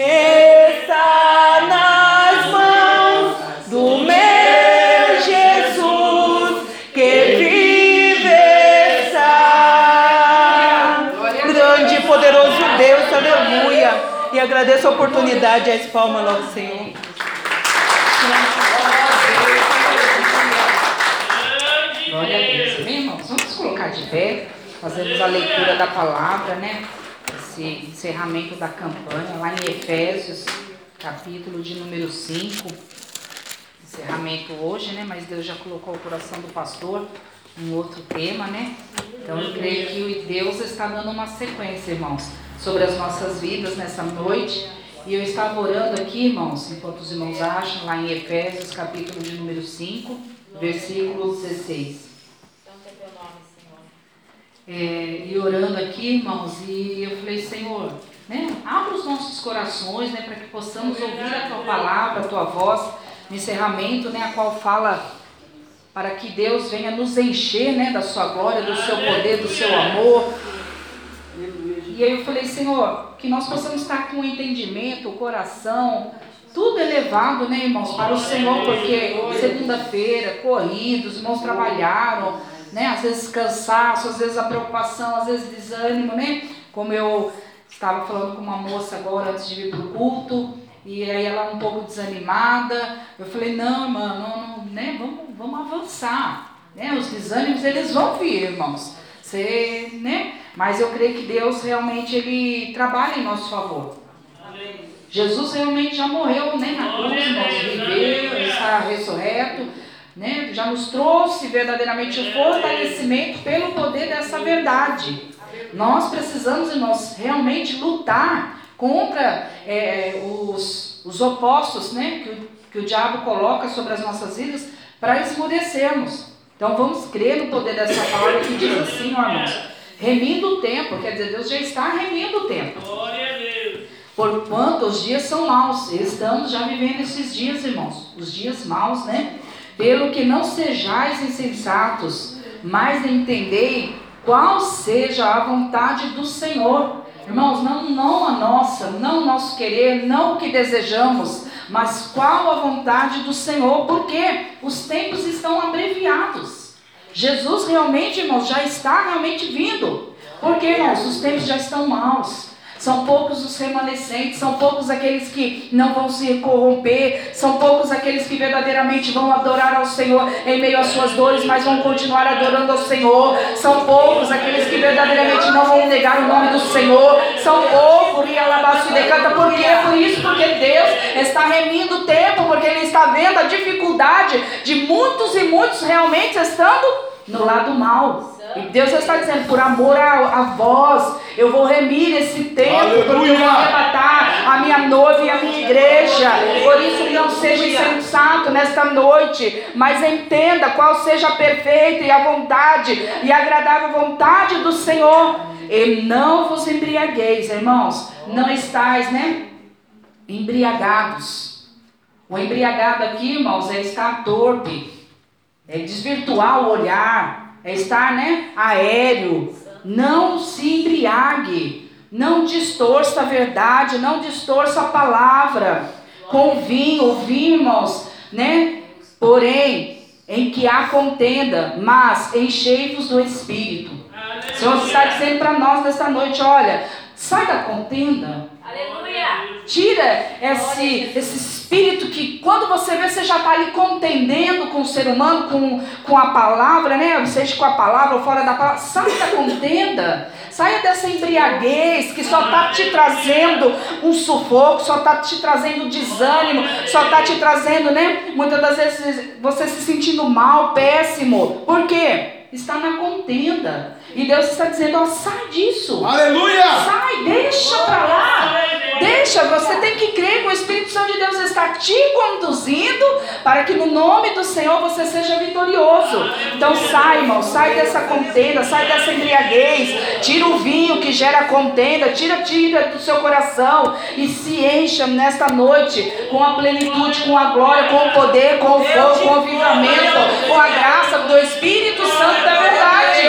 está nas mãos do meu Jesus que vive está. Grande e poderoso Deus, aleluia. E agradeço a oportunidade, as palmas logo, Senhor. Glória a Deus. Amém, irmãos? Vamos colocar de pé. Fazemos a leitura da palavra, né? Esse encerramento da campanha, lá em Efésios, capítulo de número 5. Encerramento hoje, né? Mas Deus já colocou o coração do pastor um outro tema, né? Então eu creio que Deus está dando uma sequência, irmãos, sobre as nossas vidas nessa noite. E eu estava orando aqui, irmãos, enquanto os irmãos acham, lá em Efésios, capítulo de número 5, versículo 16 é, e orando aqui, irmãos, e eu falei, Senhor, né, abra os nossos corações, né, para que possamos ouvir a tua palavra, a tua voz, no encerramento, né, a qual fala para que Deus venha nos encher, né, da sua glória, do seu poder, do seu amor. E aí eu falei, Senhor, que nós possamos estar com o entendimento, o coração, tudo elevado, né, irmãos, para o Senhor, porque segunda-feira, corridos, os irmãos trabalharam, né? Às vezes cansaço, às vezes a preocupação, às vezes desânimo, né? Como eu estava falando com uma moça agora antes de vir para o culto, e aí ela um pouco desanimada. Eu falei, não, irmã, não, não, né? vamos, vamos avançar. Né? Os desânimos, eles vão vir, irmãos. Você, né? Mas eu creio que Deus realmente ele trabalha em nosso favor. Jesus realmente já morreu né, na cruz, irmãos, viveu, está ressurreto né? já nos trouxe verdadeiramente o fortalecimento pelo poder dessa verdade. Nós precisamos, irmãos, realmente lutar contra é, os, os opostos né? que, o, que o diabo coloca sobre as nossas vidas para esmurecermos. Então vamos crer no poder dessa palavra que diz assim, ó, irmãos, remindo o tempo, quer dizer, Deus já está remindo o tempo. Porquanto os dias são maus, estamos já vivendo esses dias, irmãos, os dias maus, né? Pelo que não sejais insensatos, mas entendei qual seja a vontade do Senhor. Irmãos, não, não a nossa, não o nosso querer, não o que desejamos, mas qual a vontade do Senhor, porque os tempos estão abreviados. Jesus realmente, irmãos, já está realmente vindo. Porque, irmãos, os tempos já estão maus. São poucos os remanescentes, são poucos aqueles que não vão se corromper, são poucos aqueles que verdadeiramente vão adorar ao Senhor em meio às suas dores, mas vão continuar adorando ao Senhor. São poucos aqueles que verdadeiramente não vão negar o nome do Senhor. São poucos, e alabaço decanta. Por quê? Por isso, porque Deus está remindo o tempo, porque Ele está vendo a dificuldade de muitos e muitos realmente estando no lado mal. E Deus está dizendo, por amor a, a vós, eu vou remir esse tempo, Aleluia. eu vou arrebatar a minha noiva e a minha igreja. Por isso não seja insensato nesta noite, mas entenda qual seja a perfeita e a vontade e a agradável vontade do Senhor. E não vos embriagueis, irmãos. Não estáis, né? Embriagados. O embriagado aqui, irmãos, é estar torpe, é desvirtuar o olhar é estar, né, aéreo. Não se embriague, não distorça a verdade, não distorça a palavra. Com vinho, ouvimos, né? Porém, em que há contenda, mas enchei-vos do Espírito. O Senhor está dizendo para nós nesta noite: olha, sai da contenda. Aleluia. Tira esse, esse espírito que quando você vê, você já está ali contendendo com o ser humano, com, com a palavra, né? Seja com a palavra ou fora da palavra. Sai da contenda. Saia dessa embriaguez que só está te trazendo um sufoco, só está te trazendo desânimo, só está te trazendo, né? Muitas das vezes você se sentindo mal, péssimo. Por quê? Está na contenda. E Deus está dizendo: ó, sai disso. Aleluia! Sai, deixa para lá. Deixa, você tem que crer que o Espírito Santo de Deus está te conduzindo para que no nome do Senhor você seja vitorioso. Então sai, irmão, sai dessa contenda, sai dessa embriaguez, tira o vinho que gera contenda, tira, tira do seu coração e se encha nesta noite com a plenitude, com a glória, com o poder, com o fogo, com o avivamento, com a graça do Espírito Santo da verdade,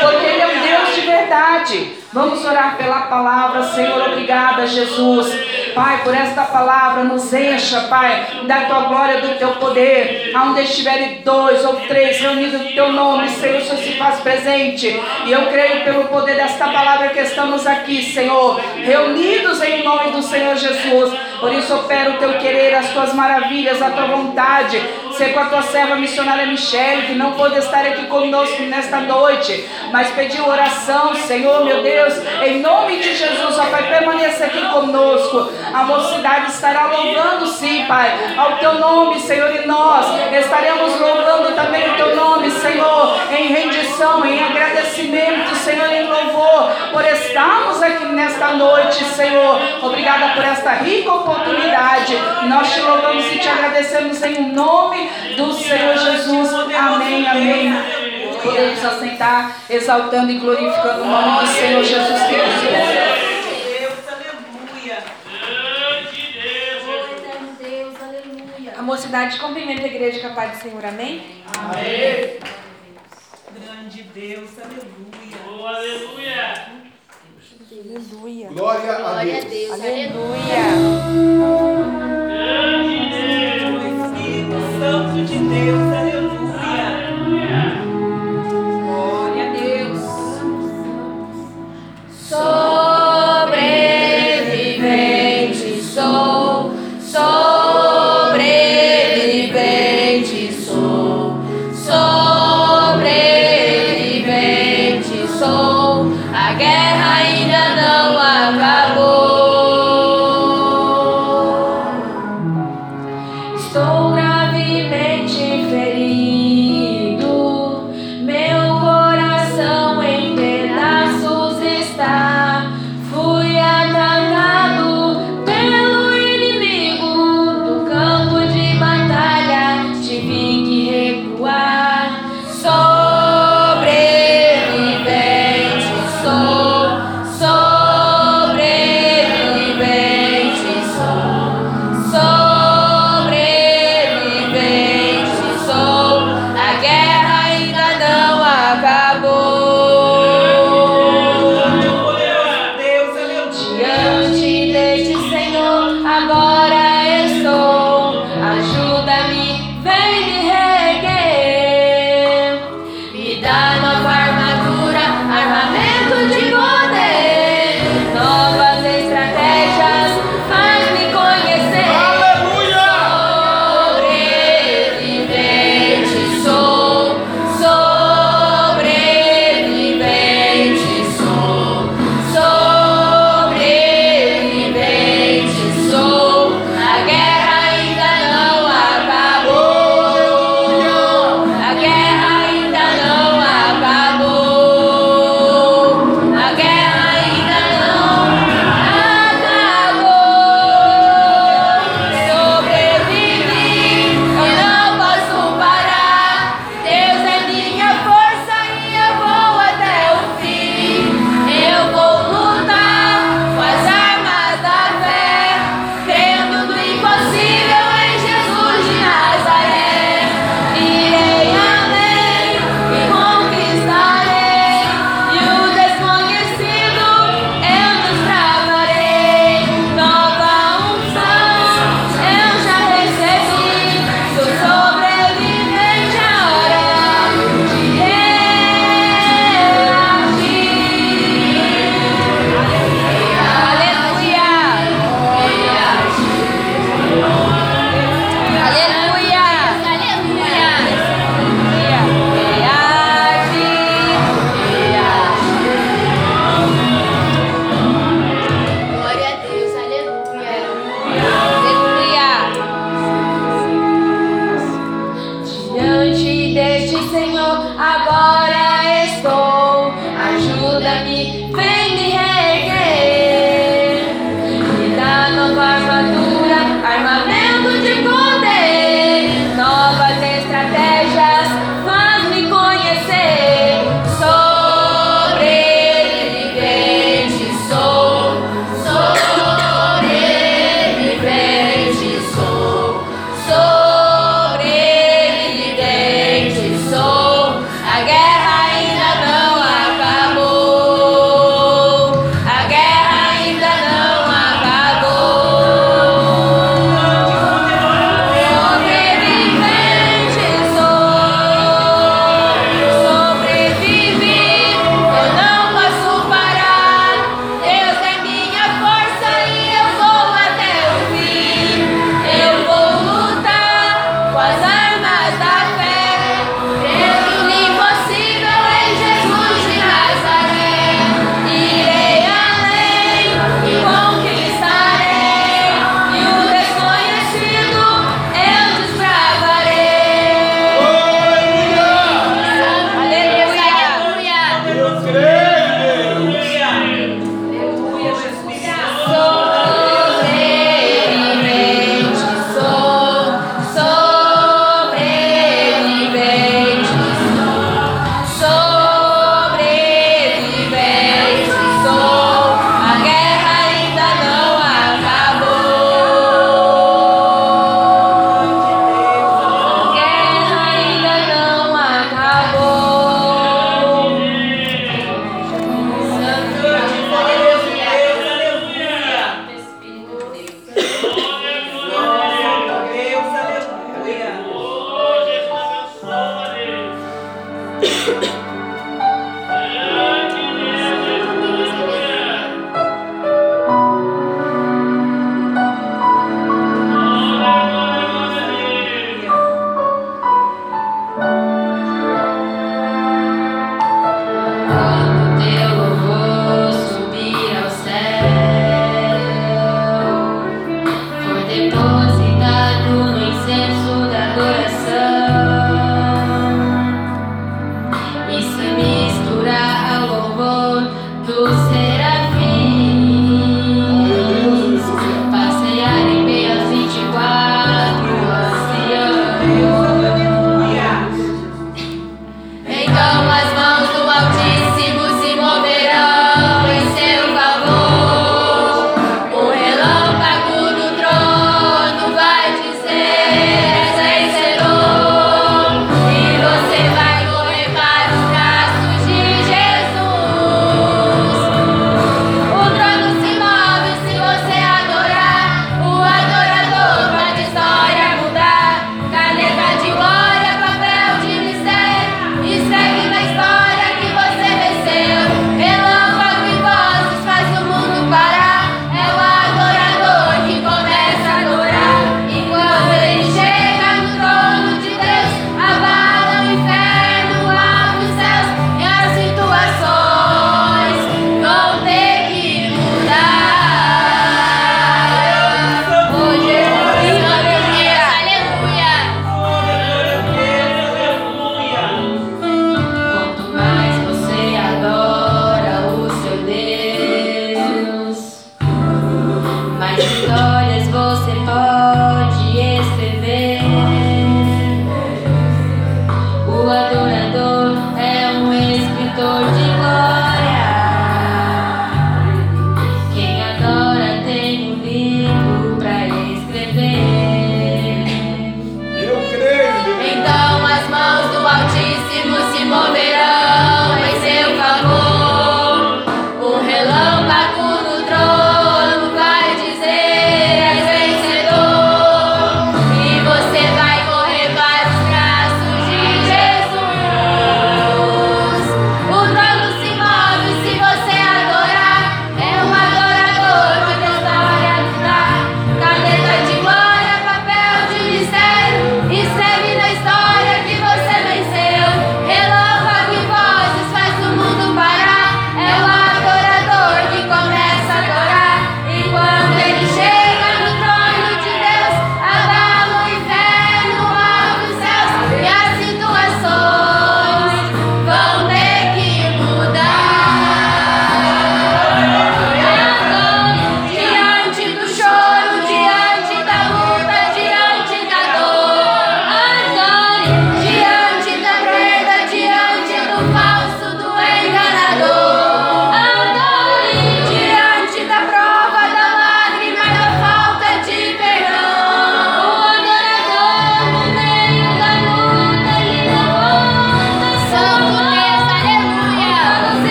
porque Ele é um Deus de verdade. Vamos orar pela palavra, Senhor. Obrigada, Jesus. Pai, por esta palavra, nos encha, Pai, da tua glória, do teu poder. Aonde estiverem dois ou três reunidos no teu nome, Senhor, o Senhor se faz presente. E eu creio pelo poder desta palavra que estamos aqui, Senhor, reunidos em nome do Senhor Jesus. Por isso opera o teu querer, as tuas maravilhas, a tua vontade. Ser com a tua serva missionária Michele, que não pôde estar aqui conosco nesta noite, mas pediu oração, Senhor, meu Deus, em nome de Jesus, ó Pai, permaneça aqui conosco. A mocidade estará louvando, sim, Pai, ao teu nome, Senhor, e nós estaremos louvando também o teu nome, Senhor, em rendição, em agradecimento, Senhor, em louvor, por estarmos aqui nesta noite, Senhor. Obrigada por esta rica oportunidade. Nós te louvamos e te agradecemos em nome do Senhor Jesus. Amém, amém. Podemos assentar, exaltando e glorificando o nome do Senhor Jesus Cristo. A mocidade cumprimenta a igreja com a paz do Senhor, amém? Amém. Grande Deus, aleluia. Oh, aleluia. Aleluia. Glória a Glória a Deus. Deus. Aleluia. Grande Deus. O Espírito Santo de Deus, aleluia.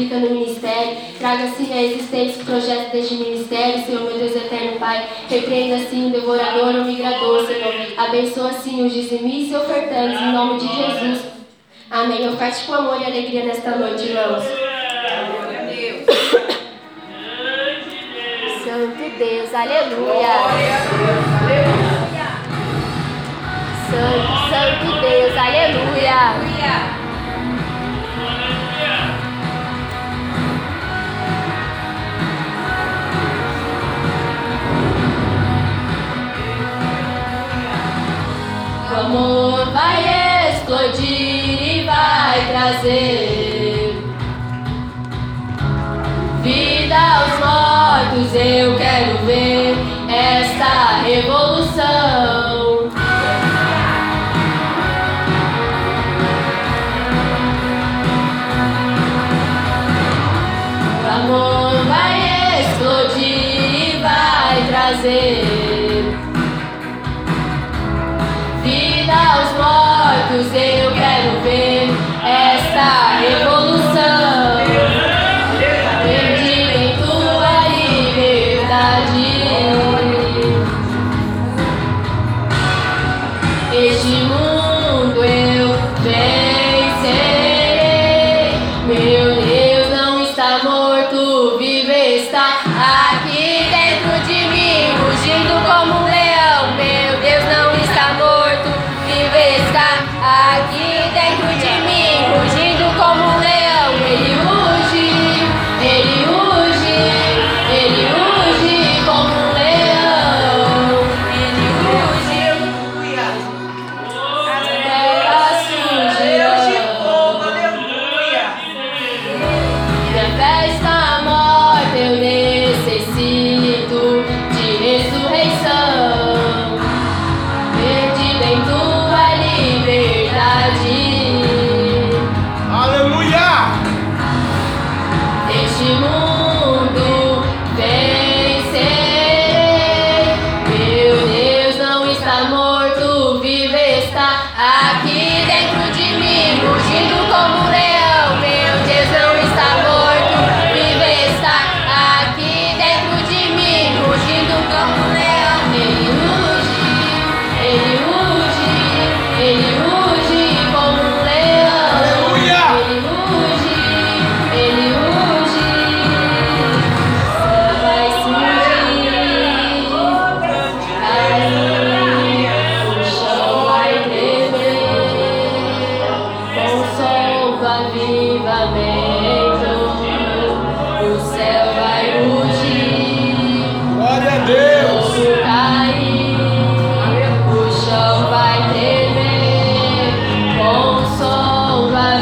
multiplica no ministério. Traga-se resistência projeto deste ministério, Senhor, meu Deus eterno Pai. Repreenda, sim, o devorador, o migrador, Senhor. Abençoa, sim, os dizimistas e ofertantes, em nome de Jesus. Amém. Oferte com amor e alegria nesta noite, irmãos. Santo Deus, aleluia. Santo, Santo Deus, aleluia. O amor vai explodir e vai trazer vida aos mortos. Eu quero ver esta revolução. O amor vai explodir e vai trazer.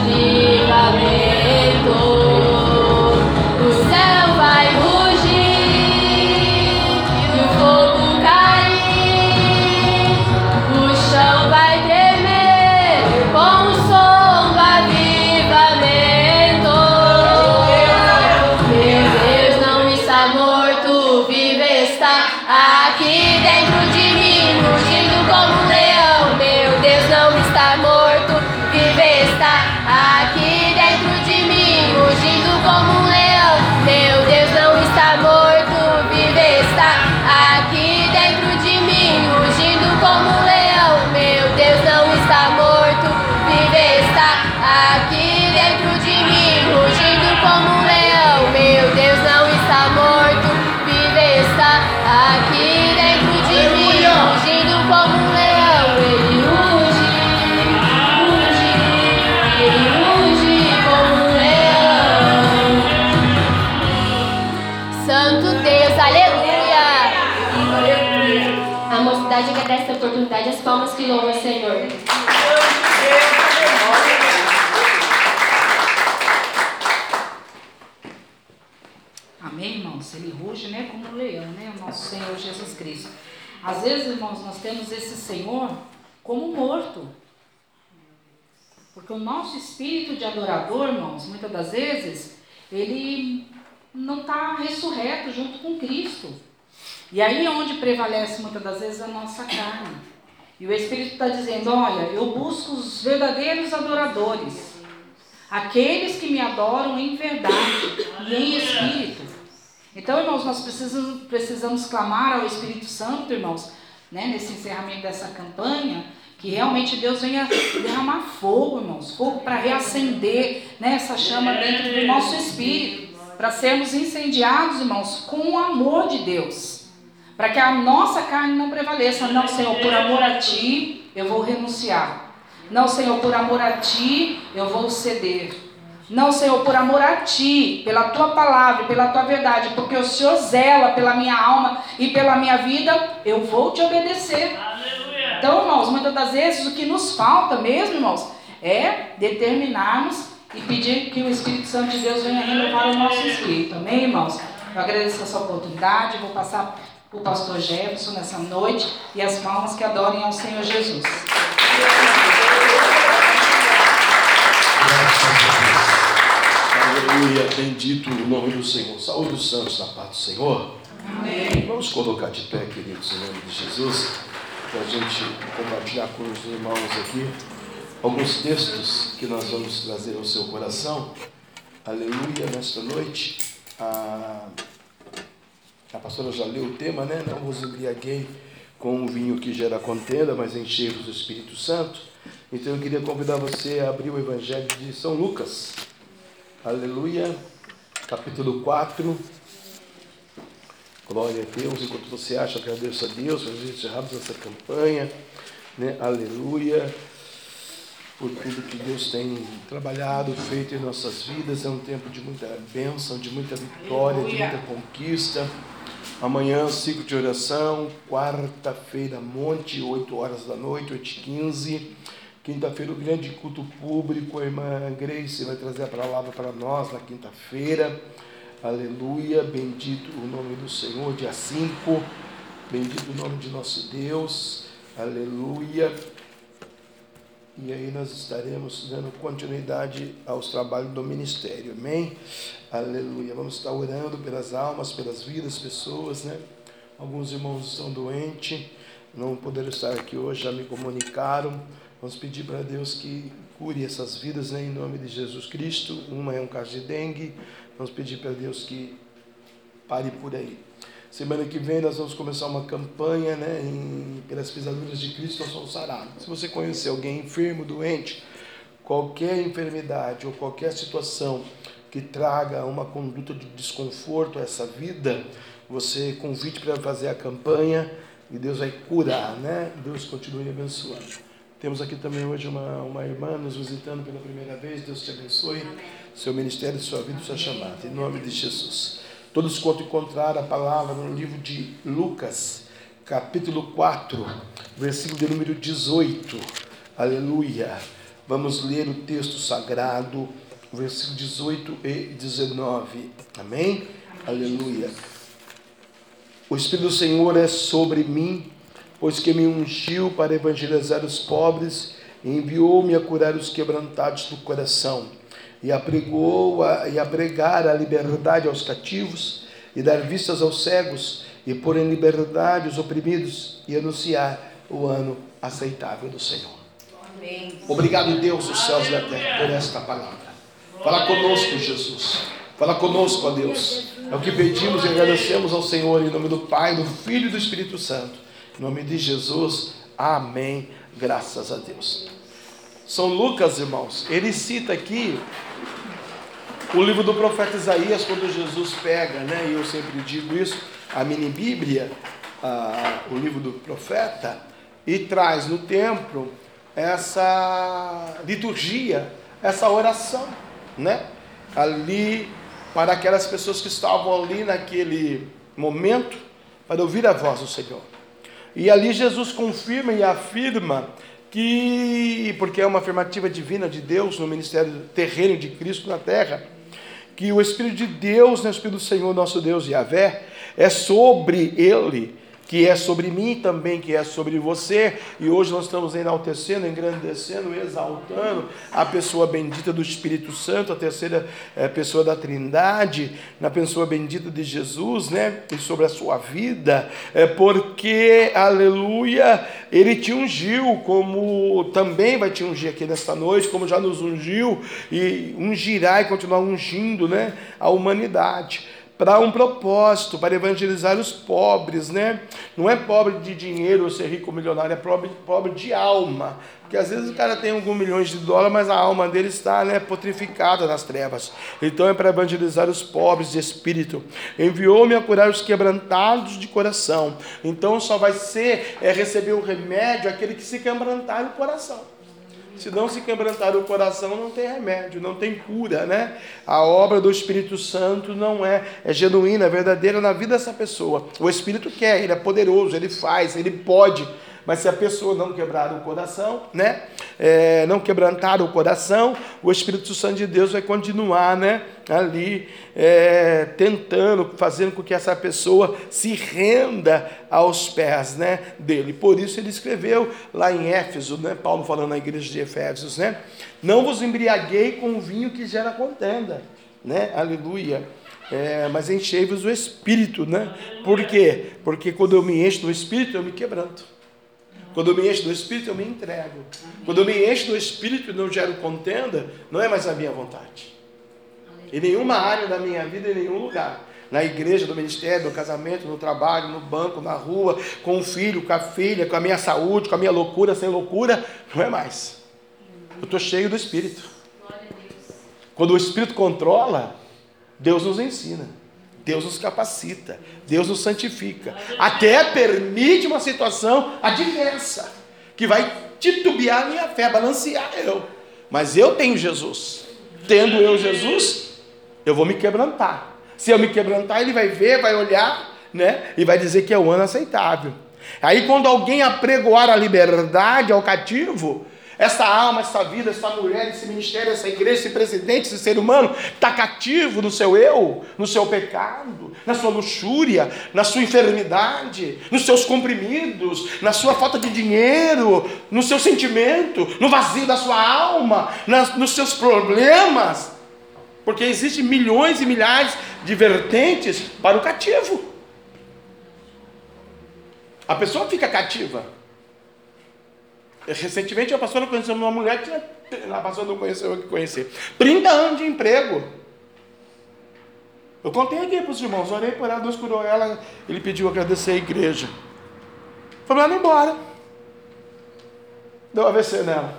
Som mocidade agradece a oportunidade, as palmas que louvam o Senhor. Amém, irmãos? Ele ruge, né, como um leão, né, o nosso Senhor Jesus Cristo. Às vezes, irmãos, nós temos esse Senhor como morto. Porque o nosso espírito de adorador, irmãos, muitas das vezes, ele não está ressurreto junto com Cristo. E aí é onde prevalece muitas das vezes a nossa carne. E o Espírito está dizendo: olha, eu busco os verdadeiros adoradores, aqueles que me adoram em verdade e em espírito. Então, irmãos, nós precisamos, precisamos clamar ao Espírito Santo, irmãos, né, nesse encerramento dessa campanha, que realmente Deus venha derramar fogo, irmãos, fogo para reacender né, essa chama dentro do nosso espírito, para sermos incendiados, irmãos, com o amor de Deus para que a nossa carne não prevaleça. Não, Senhor, por amor a Ti, eu vou renunciar. Não, Senhor, por amor a Ti, eu vou ceder. Não, Senhor, por amor a Ti, pela Tua palavra, pela Tua verdade, porque o Senhor zela pela minha alma e pela minha vida, eu vou te obedecer. Aleluia. Então, irmãos, muitas das vezes o que nos falta mesmo, irmãos, é determinarmos e pedir que o Espírito Santo de Deus venha renovar o nosso espírito. Amém, irmãos? Eu agradeço essa oportunidade, vou passar o pastor Jefferson nessa noite e as palmas que adorem ao Senhor Jesus. Aleluia, bendito o nome do Senhor. Saúde dos santos na paz do Senhor. Amém. Vamos colocar de pé, queridos, em nome de Jesus, para a gente compartilhar com os irmãos aqui alguns textos que nós vamos trazer ao seu coração. Aleluia, nesta noite. A, a pastora já leu o tema, né? Não vos embriaguei com o vinho que gera contenda, mas enchei-vos do Espírito Santo. Então eu queria convidar você a abrir o Evangelho de São Lucas. Aleluia, capítulo 4. Glória a Deus. Enquanto você acha, agradeço a Deus por encerrarmos essa campanha. Né? Aleluia. Por tudo que Deus tem trabalhado, feito em nossas vidas. É um tempo de muita bênção, de muita vitória, de muita conquista. Amanhã, ciclo de oração. Quarta-feira, monte, 8 horas da noite, 8 e 15 Quinta-feira, o grande culto público, a irmã Grace vai trazer a palavra para nós na quinta-feira. Aleluia, bendito o nome do Senhor, dia 5. Bendito o nome de nosso Deus. Aleluia. E aí nós estaremos dando continuidade aos trabalhos do ministério. Amém? Aleluia. Vamos estar orando pelas almas, pelas vidas, pessoas, né? Alguns irmãos estão doentes. não poderam estar aqui hoje, já me comunicaram. Vamos pedir para Deus que cure essas vidas né, em nome de Jesus Cristo. Uma é um caso de dengue. Vamos pedir para Deus que pare por aí. Semana que vem nós vamos começar uma campanha, né, em, pelas pisaduras de Cristo nós somos sarados. Se você conhecer alguém enfermo, doente, qualquer enfermidade ou qualquer situação que traga uma conduta de desconforto a essa vida, você convide para fazer a campanha e Deus vai curar, né? Deus continue abençoando. Temos aqui também hoje uma, uma irmã nos visitando pela primeira vez. Deus te abençoe. Seu ministério, sua vida, sua chamada. Em nome de Jesus. Todos quanto encontrar a palavra no livro de Lucas, capítulo 4, versículo de número 18. Aleluia. Vamos ler o texto sagrado, versículo 18 e 19. Amém? Aleluia. O Espírito do Senhor é sobre mim pois que me ungiu para evangelizar os pobres e enviou-me a curar os quebrantados do coração e apregou a, e a liberdade aos cativos e dar vistas aos cegos e pôr em liberdade os oprimidos e anunciar o ano aceitável do Senhor. Amém. Obrigado Deus dos céus e da terra por esta palavra. Fala conosco Jesus. Fala conosco, ó Deus. É o que pedimos e agradecemos ao Senhor em nome do Pai, do Filho e do Espírito Santo. Em nome de Jesus, amém. Graças a Deus. São Lucas, irmãos, ele cita aqui o livro do profeta Isaías, quando Jesus pega, né, e eu sempre digo isso, a mini Bíblia, o livro do profeta, e traz no templo essa liturgia, essa oração, né? Ali, para aquelas pessoas que estavam ali naquele momento, para ouvir a voz do Senhor. E ali Jesus confirma e afirma que, porque é uma afirmativa divina de Deus no ministério terreno de Cristo na terra, que o Espírito de Deus, né, o Espírito do Senhor, nosso Deus Yahvé, é sobre ele que é sobre mim também, que é sobre você. E hoje nós estamos enaltecendo, engrandecendo, exaltando a pessoa bendita do Espírito Santo, a terceira é, pessoa da Trindade, na pessoa bendita de Jesus, né? E sobre a sua vida, é porque, aleluia, ele te ungiu, como também vai te ungir aqui nesta noite, como já nos ungiu e ungirá e continuar ungindo, né? A humanidade para um propósito, para evangelizar os pobres, né? Não é pobre de dinheiro ou ser rico ou milionário, é pobre, pobre de alma. Porque às vezes o cara tem alguns milhões de dólares, mas a alma dele está né, potrificada nas trevas. Então é para evangelizar os pobres de espírito. Enviou-me a curar os quebrantados de coração. Então só vai ser é receber o remédio aquele que se quebrantar o coração. Se não se quebrantar o coração, não tem remédio, não tem cura, né? A obra do Espírito Santo não é, é genuína, é verdadeira na vida dessa pessoa. O Espírito quer, ele é poderoso, ele faz, ele pode mas se a pessoa não quebrar o coração, né? É, não quebrantar o coração, o Espírito Santo de Deus vai continuar, né? Ali é, tentando, fazendo com que essa pessoa se renda aos pés, né? Dele. Por isso ele escreveu lá em Éfeso, né? Paulo falando na igreja de Efésios, né? Não vos embriaguei com o vinho que gera contenda, né? Aleluia. É, mas enchei-vos o Espírito, né? Por quê? Porque quando eu me encho do Espírito, eu me quebranto. Quando eu me encho do Espírito, eu me entrego. Quando eu me encho do Espírito e não gero contenda, não é mais a minha vontade. Em nenhuma área da minha vida, em nenhum lugar. Na igreja, no ministério, no casamento, no trabalho, no banco, na rua, com o filho, com a filha, com a minha saúde, com a minha loucura, sem loucura, não é mais. Eu estou cheio do Espírito. Quando o Espírito controla, Deus nos ensina. Deus nos capacita, Deus nos santifica, até permite uma situação adversa, que vai titubear a minha fé, balancear eu. Mas eu tenho Jesus. Tendo eu Jesus, eu vou me quebrantar. Se eu me quebrantar, ele vai ver, vai olhar, né? E vai dizer que é o ano aceitável. Aí quando alguém apregoar a liberdade ao cativo, essa alma, essa vida, essa mulher, esse ministério, essa igreja, esse presidente, esse ser humano está cativo no seu eu, no seu pecado, na sua luxúria, na sua enfermidade, nos seus comprimidos, na sua falta de dinheiro, no seu sentimento, no vazio da sua alma, nas, nos seus problemas. Porque existem milhões e milhares de vertentes para o cativo. A pessoa fica cativa. Recentemente a pastora conheceu uma mulher que tinha, a pastora não conheceu eu que conhecer. 30 anos de emprego. Eu contei aqui para os irmãos, orei por ela, Deus curou ela, ele pediu agradecer a igreja. Foi mandada embora. Deu AVC nela.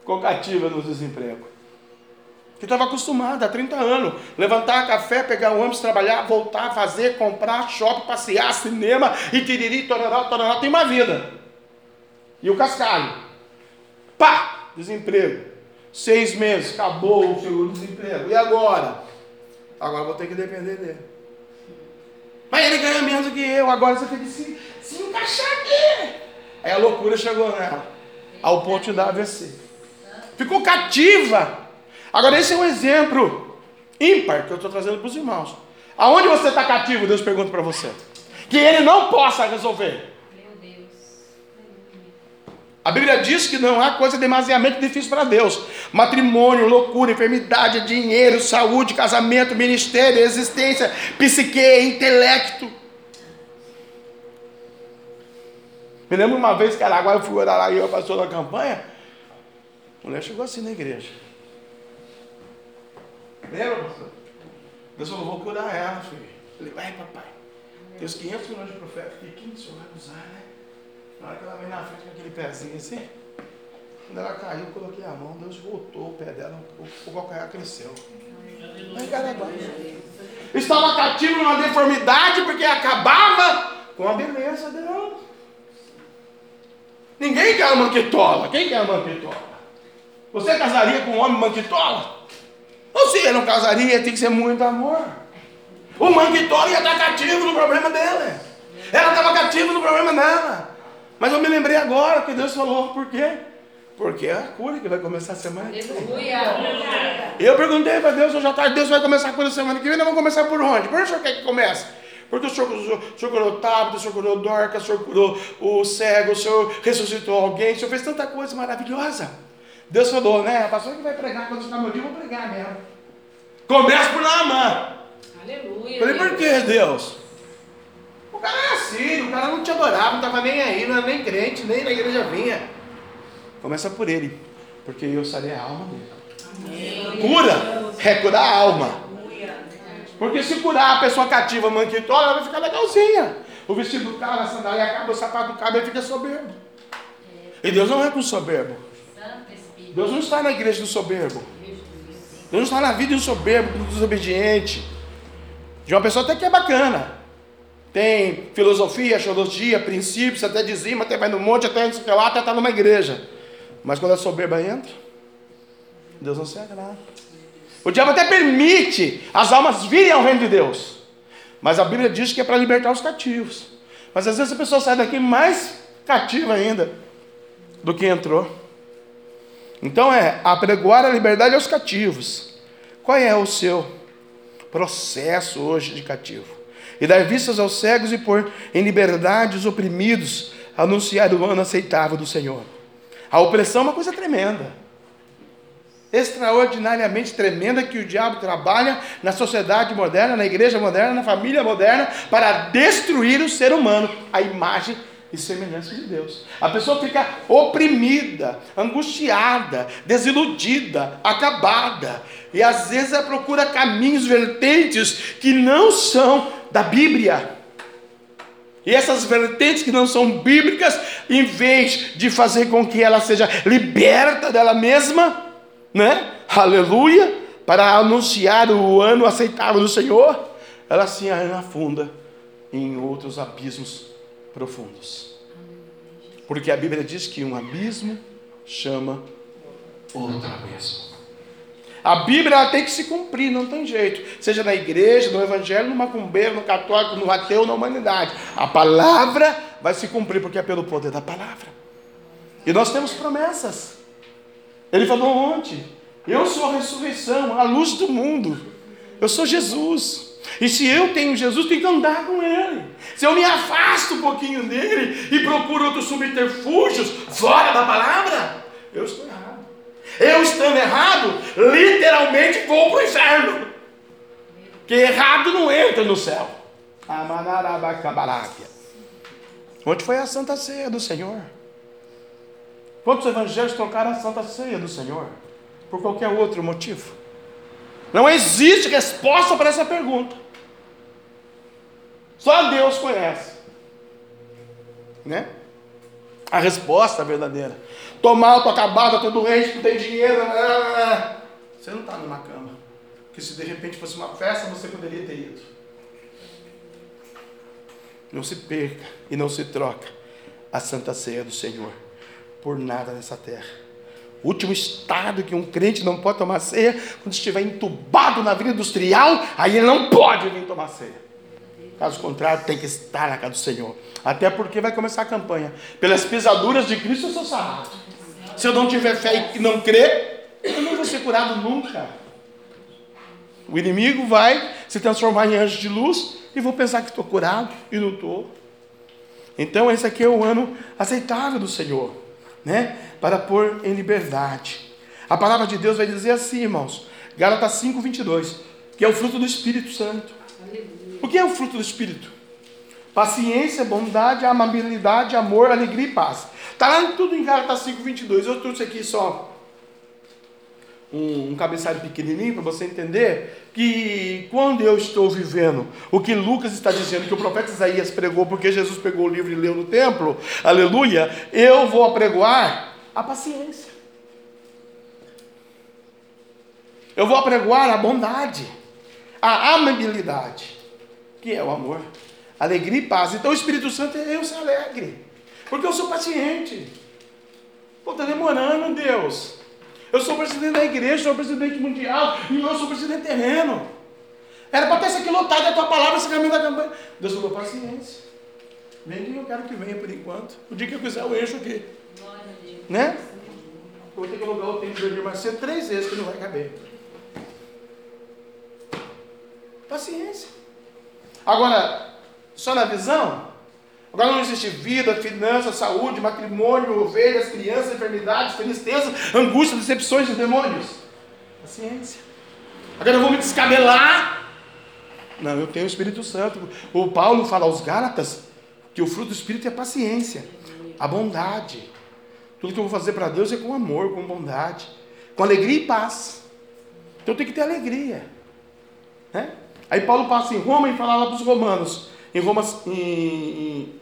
Ficou cativa no desemprego. Que estava acostumada há 30 anos. Levantar café, pegar o ônibus, trabalhar, voltar, fazer, comprar, shopping, passear, cinema, e tiriri, tororó, tororó, tem uma vida. E o cascalho. Pá! Desemprego. Seis meses, acabou o seguro-desemprego. E agora? Agora vou ter que depender dele. Mas ele ganha menos que eu, agora você tem que se, se encaixar aqui. Aí a loucura chegou nela, ao ponto de dar AVC. Ficou cativa. Agora, esse é um exemplo ímpar que eu estou trazendo para os irmãos. Aonde você está cativo, Deus pergunta para você. Que ele não possa resolver. A Bíblia diz que não há coisa demasiadamente difícil para Deus. Matrimônio, loucura, enfermidade, dinheiro, saúde, casamento, ministério, existência, psique, intelecto. Me lembro uma vez que Araguá, eu fui orar e eu passou na campanha. A mulher chegou assim na igreja. Lembra, pastor? Deus falou, vou curar ela, filho. Eu falei, vai, papai. Tem os 500 milhões de profetas aqui, quem que o senhor vai usar? Na hora que ela veio na frente com aquele pezinho assim, quando ela caiu, eu coloquei a mão, Deus voltou o pé dela, o, o calcanhar cresceu. Estava cativo numa deformidade porque acabava com a beleza dela. Ninguém quer uma manquitola. Quem quer uma manquitola? Você casaria com um homem manquitola? Ou se ele não casaria, tem que ser muito amor. O manquitola ia estar cativo no problema dele. Ela estava cativa no problema dela. Mas eu me lembrei agora que Deus falou, por quê? Porque é a cura que vai começar a semana que vem. Eu perguntei para Deus hoje à tarde, Deus vai começar a cura semana que vem, nós vamos começar por onde? Por onde o senhor quer que comece? Porque o senhor, o senhor, o senhor curou o Tabata, o senhor curou o Dorcas, o senhor curou o cego, o senhor ressuscitou alguém, o senhor fez tanta coisa maravilhosa. Deus falou, né? A pastora que vai pregar quando chegar meu dia, eu vou pregar mesmo. Começa por Naamã. Aleluia. Falei, por que Deus? O cara é assim, o cara não te adorava, não estava nem aí, não era nem crente, nem na igreja vinha. Começa por ele, porque eu sarei a alma dele. Cura é curar a alma. Porque se curar a pessoa cativa, manquitola, ela vai ficar legalzinha. O vestido do cara, a sandália acaba, o sapato do cara, ele fica soberbo. E Deus não é com soberbo. Deus não está na igreja do soberbo. Deus não está na vida do soberbo, do desobediente. De uma pessoa até que é bacana. Tem filosofia, teologia, princípios, até dizima, até vai no monte, até não sei lá, até está numa igreja. Mas quando a soberba entra, Deus não se agrada. O diabo até permite as almas virem ao reino de Deus. Mas a Bíblia diz que é para libertar os cativos. Mas às vezes a pessoa sai daqui mais cativa ainda do que entrou. Então é apregoar a liberdade aos cativos. Qual é o seu processo hoje de cativo? E dar vistas aos cegos e pôr em liberdade os oprimidos, anunciar o ano aceitável do Senhor. A opressão é uma coisa tremenda. Extraordinariamente tremenda que o diabo trabalha na sociedade moderna, na igreja moderna, na família moderna, para destruir o ser humano, a imagem e semelhança de Deus. A pessoa fica oprimida, angustiada, desiludida, acabada. E às vezes ela procura caminhos vertentes que não são da Bíblia. E essas vertentes que não são bíblicas, em vez de fazer com que ela seja liberta dela mesma, né? Aleluia, para anunciar o ano aceitável do Senhor, ela se afunda em outros abismos profundos. Porque a Bíblia diz que um abismo chama outro abismo. A Bíblia tem que se cumprir, não tem jeito. Seja na igreja, no evangelho, no macumbeiro, no católico, no ateu, na humanidade. A palavra vai se cumprir porque é pelo poder da palavra. E nós temos promessas. Ele falou ontem: Eu sou a ressurreição, a luz do mundo. Eu sou Jesus. E se eu tenho Jesus, tenho que andar com Ele. Se eu me afasto um pouquinho dele e procuro outros subterfúgios fora da palavra, eu estou errado. Eu estando errado, literalmente vou para o inferno. Que errado não entra no céu. Onde foi a Santa Ceia do Senhor? Quantos evangelhos trocaram a Santa Ceia do Senhor? Por qualquer outro motivo? Não existe resposta para essa pergunta. Só Deus conhece. Né? A resposta verdadeira. Tomar, tô acabado, tô doente, não tem dinheiro. Você não está numa cama. Porque se de repente fosse uma festa, você poderia ter ido. Não se perca e não se troca a santa ceia do Senhor por nada nessa terra. O último estado que um crente não pode tomar ceia, quando estiver entubado na vida industrial, aí ele não pode vir tomar ceia. Caso contrário, tem que estar na casa do Senhor. Até porque vai começar a campanha. Pelas pisaduras de Cristo eu sou sarado. Se eu não tiver fé e não crer, eu não vou ser curado nunca. O inimigo vai se transformar em anjo de luz e vou pensar que estou curado e não estou. Então esse aqui é o ano aceitável do Senhor, né? Para pôr em liberdade. A palavra de Deus vai dizer assim, irmãos, Gálatas 5, 22, que é o fruto do Espírito Santo. O que é o fruto do Espírito? Paciência, bondade, amabilidade, amor, alegria e paz. Está lá tudo em Gálatas 5, 22. Eu trouxe aqui só um, um cabeçalho pequenininho para você entender que quando eu estou vivendo o que Lucas está dizendo, que o profeta Isaías pregou, porque Jesus pegou o livro e leu no templo, aleluia, eu vou apregoar a paciência. Eu vou apregoar a bondade, a amabilidade, que é o amor, alegria e paz. Então o Espírito Santo é eu ser alegre, porque eu sou paciente. Pô, está demorando, Deus. Eu sou presidente da igreja, sou presidente mundial, e eu sou presidente terreno. Era para ter isso aqui lotado a tua palavra, esse caminho da campanha. Deus falou, paciência. Vem quem eu quero que venha por enquanto. O dia que eu quiser, eu encho aqui. Né? Eu vou ter que alugar o tempo de Marcelo três vezes que não vai caber. Paciência. Agora, só na visão? Agora não existe vida, finanças, saúde, matrimônio, ovelhas, crianças, enfermidades, tristeza, angústia, decepções de demônios. Paciência. Agora eu vou me descabelar. Não, eu tenho o Espírito Santo. O Paulo fala aos Gálatas que o fruto do Espírito é paciência, a bondade. Tudo que eu vou fazer para Deus é com amor, com bondade, com alegria e paz. Então tem que ter alegria. Né? Aí Paulo passa em Roma e fala lá para os romanos, em Roma em, em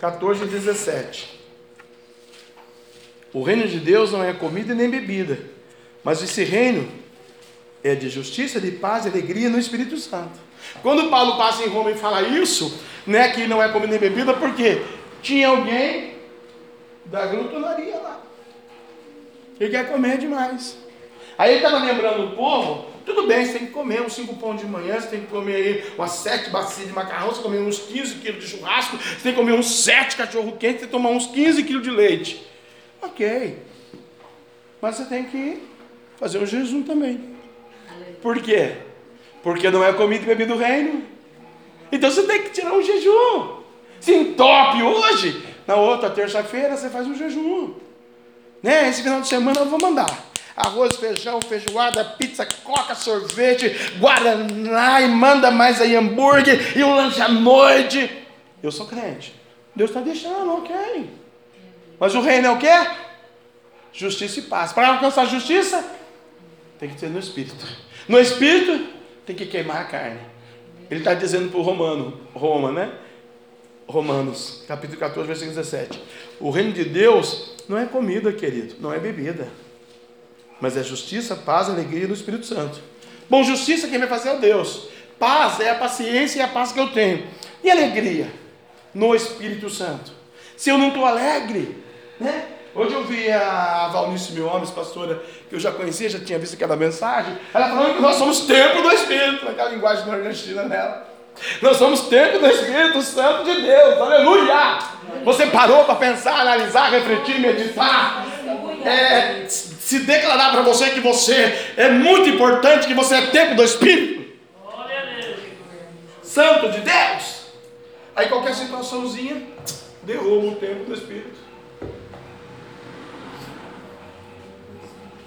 14 e 17. O reino de Deus não é comida nem bebida, mas esse reino é de justiça, de paz e alegria no Espírito Santo. Quando Paulo passa em Roma e fala isso, né, que não é comida nem bebida, porque tinha alguém da glutonaria lá. Ele quer comer demais. Aí ele estava lembrando o povo, tudo bem, você tem que comer uns 5 pão de manhã, você tem que comer aí umas 7 bacias de macarrão, você tem que comer uns 15 quilos de churrasco, você tem que comer uns 7 cachorro quente, você tem que tomar uns 15 quilos de leite. Ok. Mas você tem que fazer o jejum também. Por quê? Porque não é comida e bebida do reino. Então você tem que tirar um jejum. Se entope hoje, na outra terça-feira você faz um jejum. Né? Esse final de semana eu vou mandar. Arroz, feijão, feijoada, pizza, coca, sorvete, guaraná e manda mais aí hambúrguer e um lanche à noite. Eu sou crente. Deus está deixando, ok. Mas o reino é o quê? Justiça e paz. Para alcançar justiça, tem que ser no Espírito. No Espírito, tem que queimar a carne. Ele está dizendo para o Romano, Roma, né? Romanos, capítulo 14, versículo 17. O reino de Deus não é comida, querido, não é bebida. Mas é justiça, paz, alegria do Espírito Santo. Bom, justiça quem vai fazer é o Deus. Paz é a paciência e a paz que eu tenho. E alegria? No Espírito Santo. Se eu não estou alegre, né? Hoje eu vi a Valnice Mil Homens, pastora, que eu já conhecia, já tinha visto aquela mensagem. Ela falando que nós somos templo do Espírito, naquela linguagem nordestina dela. Nós somos templo do Espírito Santo de Deus, aleluia! Você parou para pensar, analisar, refletir, meditar, é, se declarar para você que você é muito importante, que você é templo do Espírito Santo de Deus. Aí qualquer situaçãozinha derruba o templo do Espírito.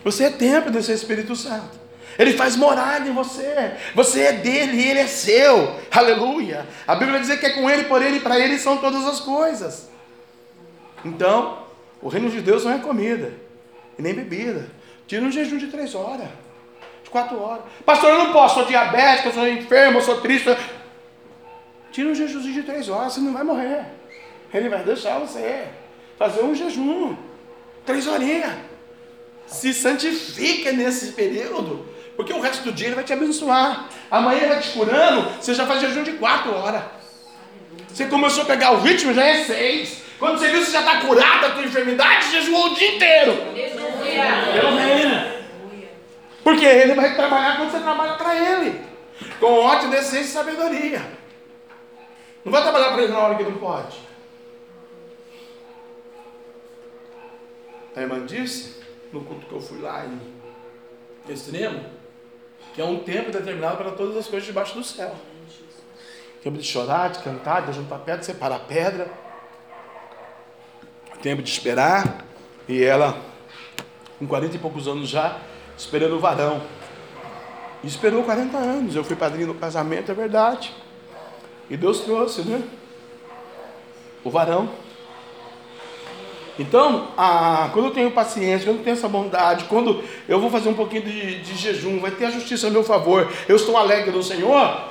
Você é templo desse Espírito Santo. Ele faz morada em você. Você é dele e ele é seu. Aleluia. A Bíblia dizer que é com ele, por ele e para ele são todas as coisas. Então, o reino de Deus não é comida e nem bebida. Tira um jejum de três horas, de quatro horas. Pastor, eu não posso, sou diabético, sou enfermo, sou triste. Tira um jejumzinho de três horas, você não vai morrer. Ele vai deixar você fazer um jejum. Três horinhas. Se santifica nesse período. Porque o resto do dia ele vai te abençoar. Amanhã ele vai te curando, você já faz jejum de quatro horas. Você começou a pegar o ritmo, já é seis. Quando você viu você já está curado da tua enfermidade, jejuou o dia inteiro. Porque ele vai trabalhar quando você trabalha para ele. Com ótima decência e sabedoria. Não vai trabalhar para ele na hora que não pode. A irmã disse, no culto que eu fui lá em extremo, que é um tempo determinado para todas as coisas debaixo do céu. Tempo de chorar, de cantar, de juntar pedra, de separar pedra. Tempo de esperar. E ela, com 40 e poucos anos já, esperando o varão. E esperou 40 anos. Eu fui padrinho no casamento, é verdade. E Deus trouxe, né? O varão. Então, a, quando eu tenho paciência, quando eu tenho essa bondade, quando eu vou fazer um pouquinho de, de jejum, vai ter a justiça a meu favor, eu estou alegre no Senhor.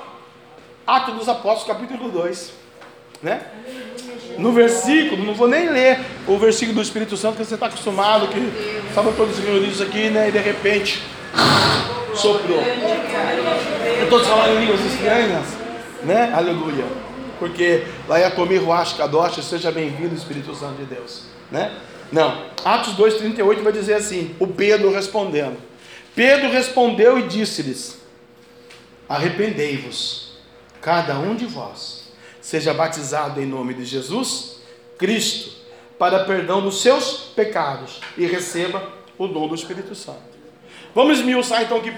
Atos dos Apóstolos, capítulo 2. Né? No versículo, não vou nem ler o versículo do Espírito Santo, que você está acostumado, que estavam todos reunidos aqui, né? E de repente soprou. Eu todos falando em línguas estranhas, né? Aleluia. Porque lá é Tomi Ruach seja bem-vindo, Espírito Santo de Deus. Né? Não. Atos 2,38 vai dizer assim: o Pedro respondendo. Pedro respondeu e disse-lhes: Arrependei-vos, cada um de vós, seja batizado em nome de Jesus Cristo, para perdão dos seus pecados, e receba o dom do Espírito Santo. Vamos esmiuçar então o que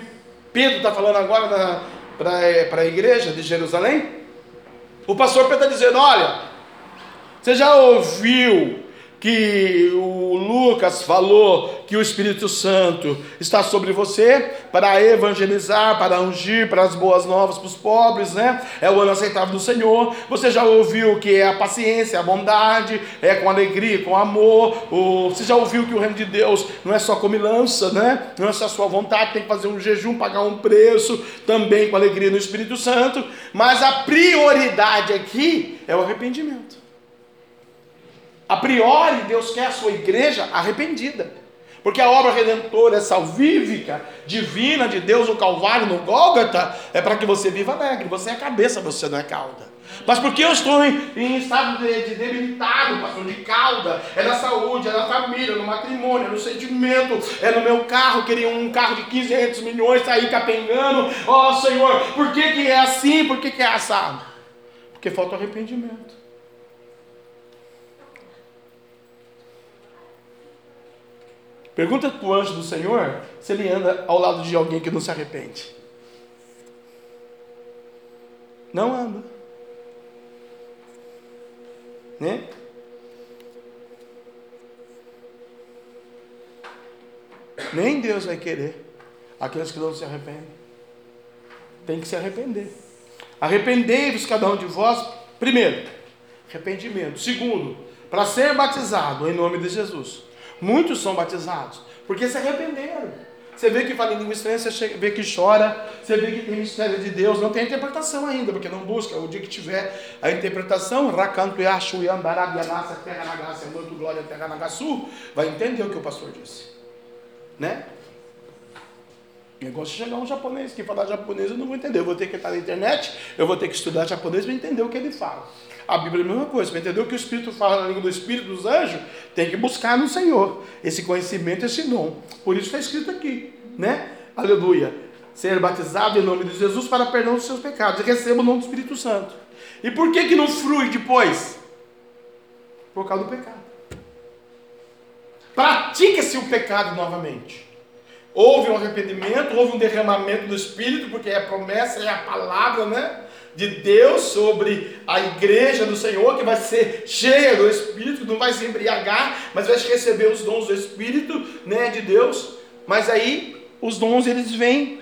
Pedro está falando agora para a igreja de Jerusalém? O pastor Pedro está dizendo: olha, você já ouviu que o Lucas falou que o Espírito Santo está sobre você para evangelizar, para ungir, para as boas novas para os pobres, né? É o ano aceitável do Senhor. Você já ouviu que é a paciência, a bondade, é com alegria, com amor. O... Você já ouviu que o reino de Deus não é só comilança, né? Não é só a sua vontade, tem que fazer um jejum, pagar um preço, também com alegria no Espírito Santo. Mas a prioridade aqui é o arrependimento. A priori, Deus quer a sua igreja arrependida. Porque a obra redentora, salvífica, divina de Deus no Calvário, no Gólgota, é para que você viva alegre. Você é cabeça, você não é cauda. Mas porque eu estou em, em estado de, de, debilitado, pastor, de cauda, é na saúde, é na família, no matrimônio, é no sentimento, é no meu carro, queria um carro de 500 milhões, sair capengando. Ó oh, Senhor, por que, que é assim? Por que, que é assado? Porque falta arrependimento. Pergunta para o anjo do Senhor se ele anda ao lado de alguém que não se arrepende. Não anda. Né? Nem Deus vai querer aqueles que não se arrependem. Tem que se arrepender. Arrependei-vos cada um de vós, primeiro, arrependimento. Segundo, para ser batizado em nome de Jesus. Muitos são batizados, porque se arrependeram. Você vê que fala em língua estranha, você vê que chora, você vê que tem mistério de Deus, não tem interpretação ainda, porque não busca. O dia que tiver a interpretação, Racanto Yashu Yambarabianassa, terra na graça, muito glória, terra na gaçu, vai entender o que o pastor disse. Né? Negócio de chegar um japonês que falar japonês, eu não vou entender. Eu vou ter que estar na internet, eu vou ter que estudar japonês para entender o que ele fala. A Bíblia é a mesma coisa. Para entender o que o Espírito fala na língua do Espírito dos anjos, tem que buscar no Senhor esse conhecimento, esse dom. Por isso está escrito aqui, né? Aleluia. Ser batizado em nome de Jesus para perdão dos seus pecados. Receba o nome do Espírito Santo. E por que que não flui depois? Por causa do pecado. Pratica-se o pecado novamente. Houve um arrependimento, houve um derramamento do Espírito, porque é a promessa, é a palavra, né? De Deus sobre a igreja do Senhor, que vai ser cheia do Espírito, não vai se embriagar, mas vai receber os dons do Espírito, né, de Deus. Mas aí os dons eles vêm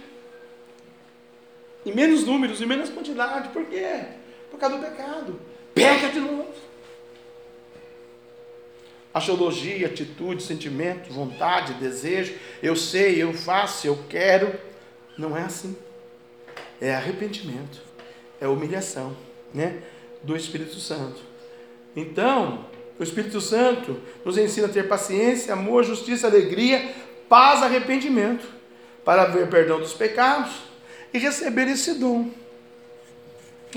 em menos números, em menos quantidade. Por quê? Por causa do pecado. Peca de novo. Axiologia, atitude, sentimento, vontade, desejo. Eu sei, eu faço, eu quero. Não é assim. É arrependimento. É humilhação, né? Do Espírito Santo. Então, o Espírito Santo nos ensina a ter paciência, amor, justiça, alegria, paz, arrependimento, para ver perdão dos pecados e receber esse dom.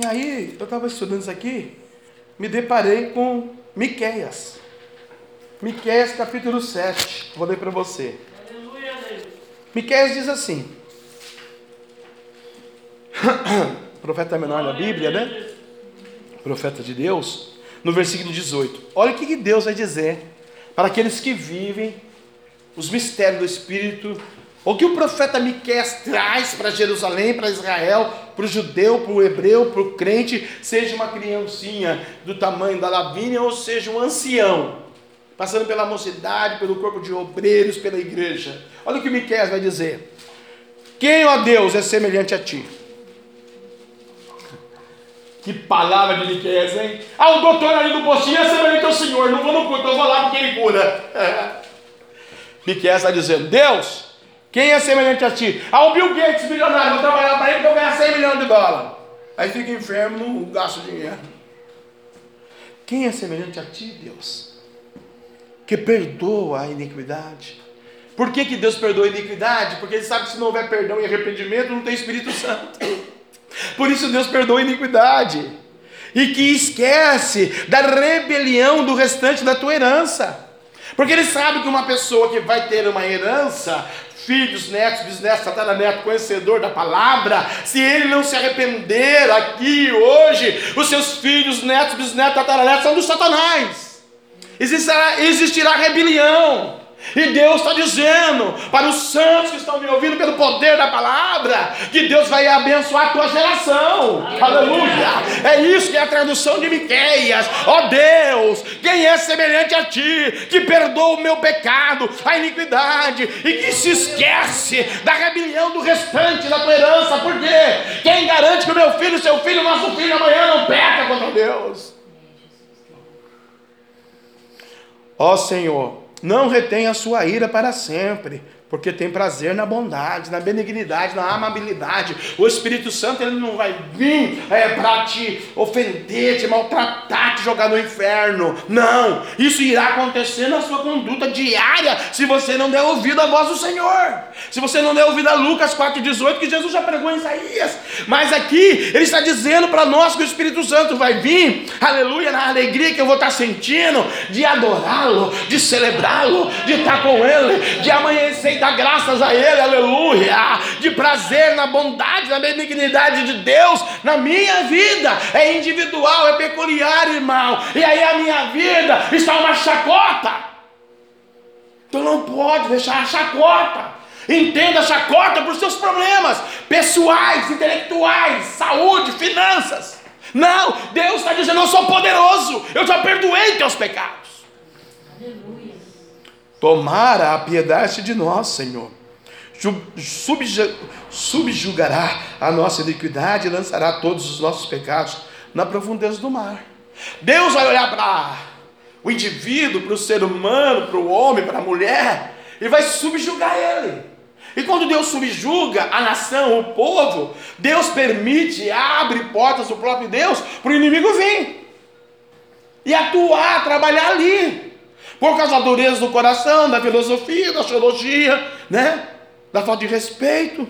E aí, eu estava estudando isso aqui, me deparei com Miqueias. Miqueias capítulo 7. Vou ler para você. Aleluia. Miqueias diz assim. Profeta menor da Bíblia, né? Profeta de Deus, no versículo 18. Olha o que Deus vai dizer para aqueles que vivem os mistérios do Espírito, o que o profeta Miqueias traz para Jerusalém, para Israel, para o judeu, para o hebreu, para o crente, seja uma criancinha do tamanho da Lavínia ou seja um ancião, passando pela mocidade, pelo corpo de obreiros, pela igreja. Olha o que Miqueias vai dizer. Quem, ó Deus, é semelhante a ti? Que palavra de Miqueias, hein? Ah, o doutor ali do postinho é semelhante ao Senhor. Não vou no culto, eu vou lá porque ele cura. Miqueias está dizendo, Deus, quem é semelhante a ti? Ah, o Bill Gates, milionário, vou trabalhar para ele que eu ganhar 100 milhões de dólares. Aí fica enfermo, não gasta dinheiro. Quem é semelhante a ti, Deus? Que perdoa a iniquidade. Por que, que Deus perdoa a iniquidade? Porque Ele sabe que se não houver perdão e arrependimento, não tem Espírito Santo. Por isso Deus perdoa a iniquidade. E que esquece da rebelião do restante da tua herança. Porque Ele sabe que uma pessoa que vai ter uma herança, filhos, netos, bisnetos, tataraneto, conhecedor da palavra, se ele não se arrepender aqui hoje, os seus filhos, netos, bisnetos, tataranetos são dos satanás. Existirá, existirá rebelião. E Deus está dizendo para os santos que estão me ouvindo pelo poder da palavra, que Deus vai abençoar a tua geração. Aleluia! É isso que é a tradução de Miqueias. Ó oh Deus, quem é semelhante a ti, que perdoa o meu pecado, a iniquidade, e que se esquece da rebelião do restante da tua herança, porque quem garante que o meu filho, seu filho, nosso filho amanhã não peca contra Deus? Ó oh Senhor, não retenha a sua ira para sempre, porque tem prazer na bondade, na benignidade, na amabilidade. O Espírito Santo ele não vai vir é, para te ofender, te maltratar, te jogar no inferno. Não, isso irá acontecer na sua conduta diária se você não der ouvido à voz do Senhor. Se você não der ouvido a Lucas 4,18, que Jesus já pregou em Isaías. Mas aqui ele está dizendo para nós que o Espírito Santo vai vir, aleluia, na alegria que eu vou estar sentindo, de adorá-lo, de celebrá-lo, de estar com ele, de amanhecer dar graças a Ele, aleluia, de prazer na bondade, na benignidade de Deus na minha vida. É individual, é peculiar, irmão. E aí a minha vida está uma chacota. Então não pode deixar a chacota. Entenda a chacota para os seus problemas pessoais, intelectuais, saúde, finanças. Não, Deus está dizendo: Eu sou poderoso, eu já perdoei teus pecados. Tomara a piedade de nós, Senhor. Subju subjugará a nossa iniquidade e lançará todos os nossos pecados na profundeza do mar. Deus vai olhar para o indivíduo, para o ser humano, para o homem, para a mulher, e vai subjugar ele. E quando Deus subjuga a nação, o povo, Deus permite, abre portas do próprio Deus para o inimigo vir e atuar, trabalhar ali por causa da dureza do coração, da filosofia, da teologia, né? Da falta de respeito.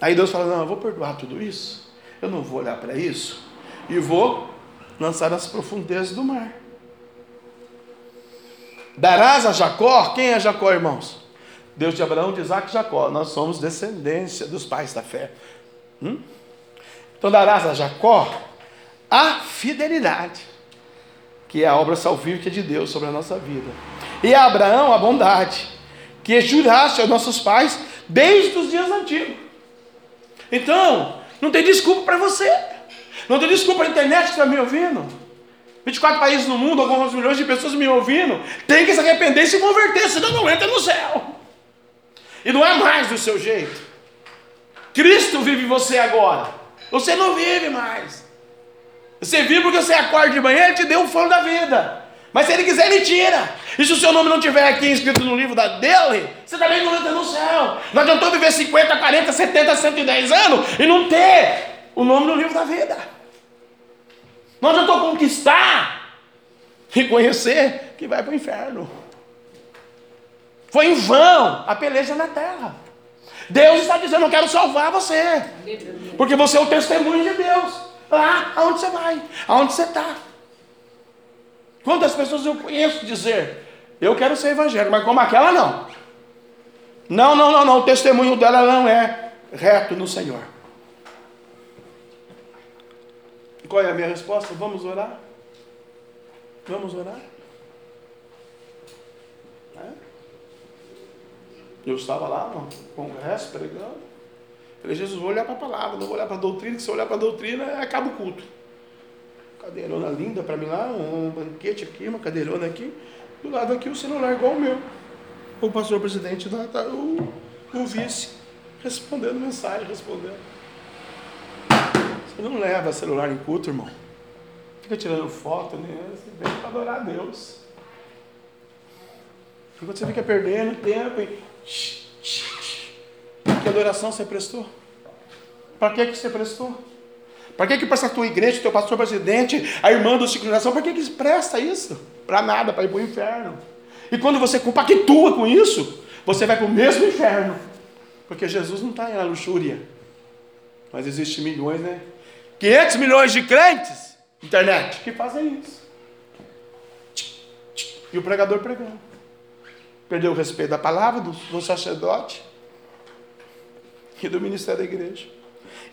Aí Deus fala: Não, eu vou perdoar tudo isso, eu não vou olhar para isso, e vou lançar nas profundezas do mar. Darás a Jacó, quem é Jacó, irmãos? Deus de Abraão, de Isaac e Jacó, nós somos descendência dos pais da fé. Hum? Então darás a Jacó a fidelidade que é a obra salvífica de Deus sobre a nossa vida. E a Abraão a bondade, que juraste aos nossos pais desde os dias antigos. Então, não tem desculpa para você. Não tem desculpa para a internet que está me ouvindo. 24 países no mundo, alguns milhões de pessoas me ouvindo. Tem que se arrepender e se converter, senão não entra no céu. E não é mais do seu jeito. Cristo vive em você agora. Você não vive mais. Você vive porque você acorda de manhã, Ele te deu o fome da vida. Mas se Ele quiser, Ele tira. E se o seu nome não estiver aqui escrito no livro da dele, você também não entra no céu. Não adiantou viver 50, 40, 70, 110 anos e não ter o nome no livro da vida. Não adiantou conquistar e conhecer que vai para o inferno. Foi em vão a peleja na terra. Deus está dizendo: Eu quero salvar você, porque você é o testemunho de Deus. Lá aonde você vai, aonde você está. Quantas pessoas eu conheço dizer: Eu quero ser evangélico, mas como aquela não. Não, não, não, não. O testemunho dela não é reto no Senhor. Qual é a minha resposta? Vamos orar? Vamos orar? Eu estava lá no congresso pregando. Falei, Jesus, vou olhar para a palavra, não vou olhar para a doutrina, que se eu olhar para a doutrina, acaba o culto. Cadeirona linda para mim lá, um banquete aqui, uma cadeirona aqui. Do lado aqui o celular igual o meu. O pastor presidente lá, tá, o, o vice, respondendo mensagem, respondendo. Você não leva celular em culto, irmão. Fica tirando foto, né? Você vem para adorar a Deus. Enquanto você fica perdendo tempo e. Que adoração você prestou? Para que, que você prestou? Para que, que presta a tua igreja, teu pastor presidente, a irmã do oração? Para que, que presta isso? Para nada, para ir para o inferno. E quando você compactua com isso, você vai para o mesmo inferno. Porque Jesus não está na luxúria. Mas existe milhões, né? 500 milhões de crentes, internet, que fazem isso. E o pregador pregando. Perdeu o respeito da palavra, do, do sacerdote e do ministério da igreja.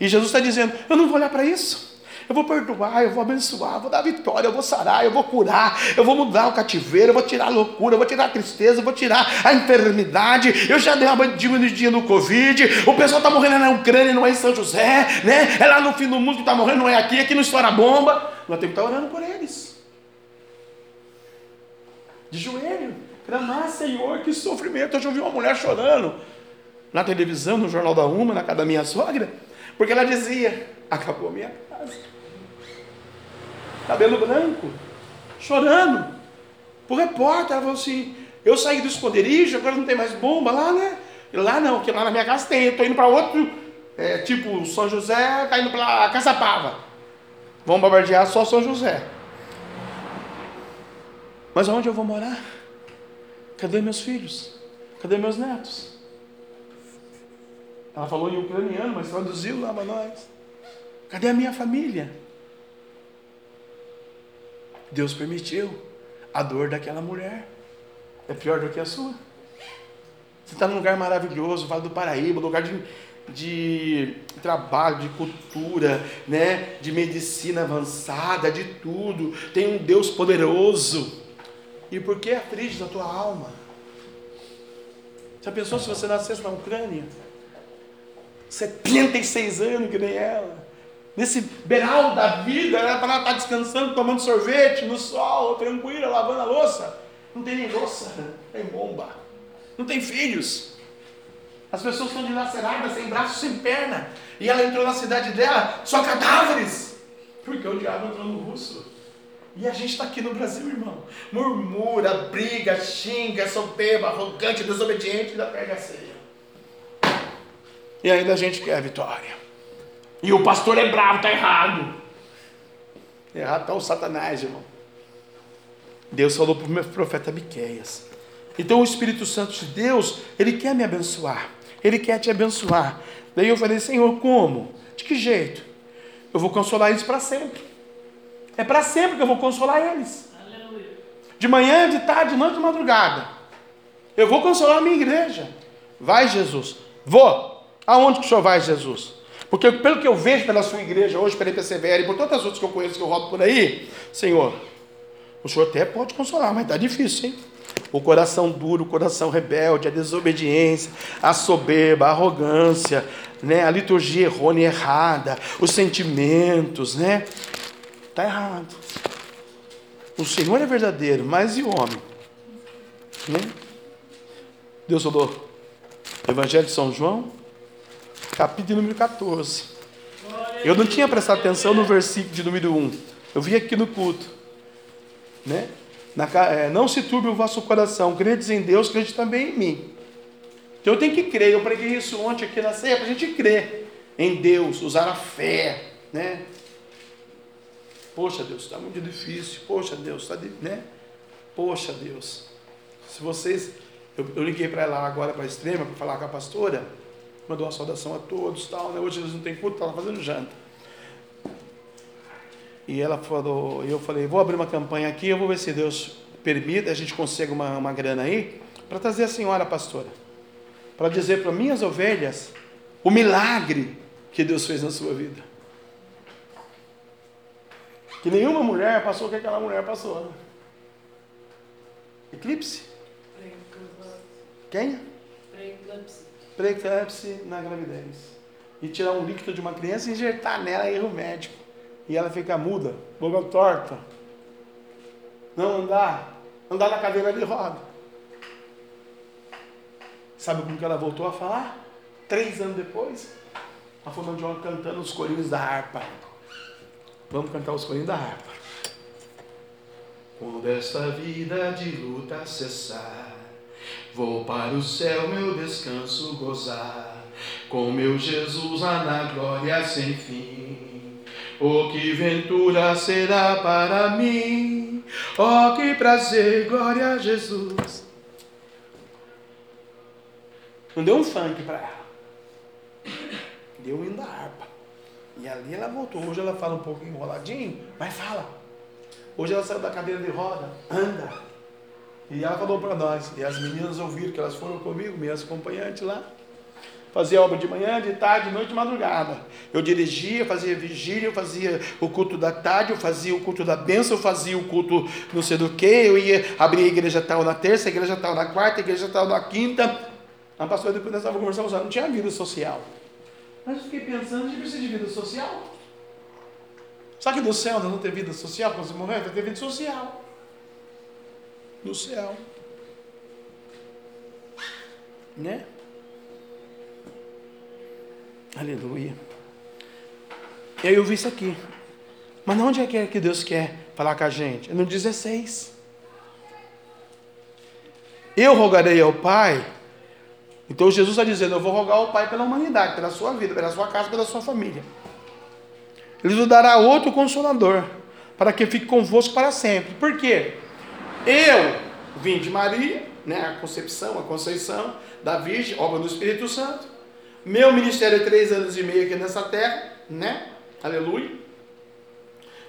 E Jesus está dizendo: Eu não vou olhar para isso. Eu vou perdoar, eu vou abençoar, eu vou dar vitória, eu vou sarar, eu vou curar, eu vou mudar o cativeiro, eu vou tirar a loucura, eu vou tirar a tristeza, eu vou tirar a enfermidade. Eu já dei uma diminuidinha no Covid. O pessoal está morrendo na Ucrânia, não é em São José, né? É lá no fim do mundo que está morrendo, não é aqui, aqui não estoura bomba. Nós temos que estar orando por eles. De joelho. Clamar, Senhor, que sofrimento. Eu vi uma mulher chorando na televisão, no Jornal da Uma, na casa da minha sogra, porque ela dizia: acabou a minha casa. Cabelo branco, chorando. O repórter, ela falou assim: eu saí do esconderijo, agora não tem mais bomba lá, né? Lá não, porque lá na minha casa tem. Eu estou indo para outro, é, tipo São José, está indo para Caçapava. Vão bombardear só São José. Mas aonde eu vou morar? Cadê meus filhos? Cadê meus netos? Ela falou em ucraniano, mas traduziu lá para nós. Cadê a minha família? Deus permitiu a dor daquela mulher. É pior do que a sua. Você está num lugar maravilhoso, Vale do Paraíba, lugar de, de trabalho, de cultura, né? de medicina avançada, de tudo. Tem um Deus poderoso. E por que aflige a tua alma? Já pensou se você nascesse na Ucrânia? 76 anos que nem ela. Nesse beiral da vida, era para ela estar descansando, tomando sorvete no sol, tranquila, lavando a louça. Não tem nem louça, tem bomba. Não tem filhos. As pessoas estão dilaceradas, sem braço, sem perna. E ela entrou na cidade dela, só cadáveres. Porque o diabo entrou no russo. E a gente está aqui no Brasil, irmão. Murmura, briga, xinga, soberba, arrogante, desobediente, ainda pega ceia. E ainda a gente quer a vitória. E o pastor é bravo, está errado. Errado está o Satanás, irmão. Deus falou para o profeta Miqueias. Então o Espírito Santo de Deus, ele quer me abençoar. Ele quer te abençoar. Daí eu falei, Senhor, como? De que jeito? Eu vou consolar eles para sempre. É para sempre que eu vou consolar eles. De manhã, de tarde, de noite, de madrugada. Eu vou consolar a minha igreja. Vai, Jesus. Vou. Aonde que o senhor vai, Jesus? Porque pelo que eu vejo pela sua igreja hoje, pela IPCVR e por tantas outras que eu conheço, que eu rodo por aí, Senhor, o Senhor até pode consolar, mas está difícil, hein? O coração duro, o coração rebelde, a desobediência, a soberba, a arrogância, né? a liturgia errônea errada, os sentimentos, né? Está errado. O Senhor é verdadeiro, mas e o homem? Né? Deus falou, Evangelho de São João, capítulo número 14. Eu não tinha prestado atenção no versículo de número 1. Eu vi aqui no culto. Né? Na, é, não se turbe o vosso coração, credes em Deus, crede também em mim. Então eu tenho que crer, eu preguei isso ontem aqui na ceia, para a gente crer em Deus, usar a fé, né? Poxa Deus, está muito difícil, poxa Deus, está, né? Poxa Deus, se vocês, eu, eu liguei para ela agora para a extrema, para falar com a pastora, mandou uma saudação a todos, tal, né? hoje eles não têm culto, estava fazendo janta. E ela falou, eu falei, vou abrir uma campanha aqui, eu vou ver se Deus permite, a gente consegue uma, uma grana aí, para trazer a senhora pastora, para dizer para minhas ovelhas o milagre que Deus fez na sua vida. Que nenhuma mulher passou o que aquela mulher passou. Né? Eclipse? Quem? Preeclampsia na gravidez. E tirar um líquido de uma criança e injetar nela erro médico. E ela fica muda, boca torta. Não andar. Andar na cadeira de roda. Sabe como que ela voltou a falar? Três anos depois, a Fernanda João cantando os corinhos da harpa. Vamos cantar os corinhos da harpa. Quando esta vida de luta cessar, vou para o céu meu descanso gozar, com meu Jesus lá na glória sem fim. Oh, que ventura será para mim, oh, que prazer, glória a Jesus. Não deu um funk para ela deu um da harpa. E ali ela voltou. Hoje ela fala um pouco enroladinho, mas fala. Hoje ela saiu da cadeira de roda, anda. E ela falou para nós. E as meninas ouviram que elas foram comigo, minhas acompanhantes lá. Fazia obra de manhã, de tarde, de noite, de madrugada. Eu dirigia, fazia vigília, eu fazia o culto da tarde, eu fazia o culto da bênção, eu fazia o culto não sei do que, eu ia abrir a igreja tal na terça, a igreja tal na quarta, a igreja tal na quinta. A pastora depois nós estávamos conversando, não tinha vida social. Mas eu fiquei pensando, a gente precisa de vida social. Sabe que no céu não tem vida social quando você morrer? Vai ter vida social. No céu. Né? Aleluia. E aí eu vi isso aqui. Mas onde é que, é que Deus quer falar com a gente? É no 16. Eu rogarei ao Pai então Jesus está dizendo: Eu vou rogar ao Pai pela humanidade, pela sua vida, pela sua casa, pela sua família. Ele nos dará outro consolador, para que fique convosco para sempre. Por quê? Eu vim de Maria, né, a concepção, a conceição da Virgem, obra do Espírito Santo. Meu ministério é três anos e meio aqui nessa terra, né? Aleluia.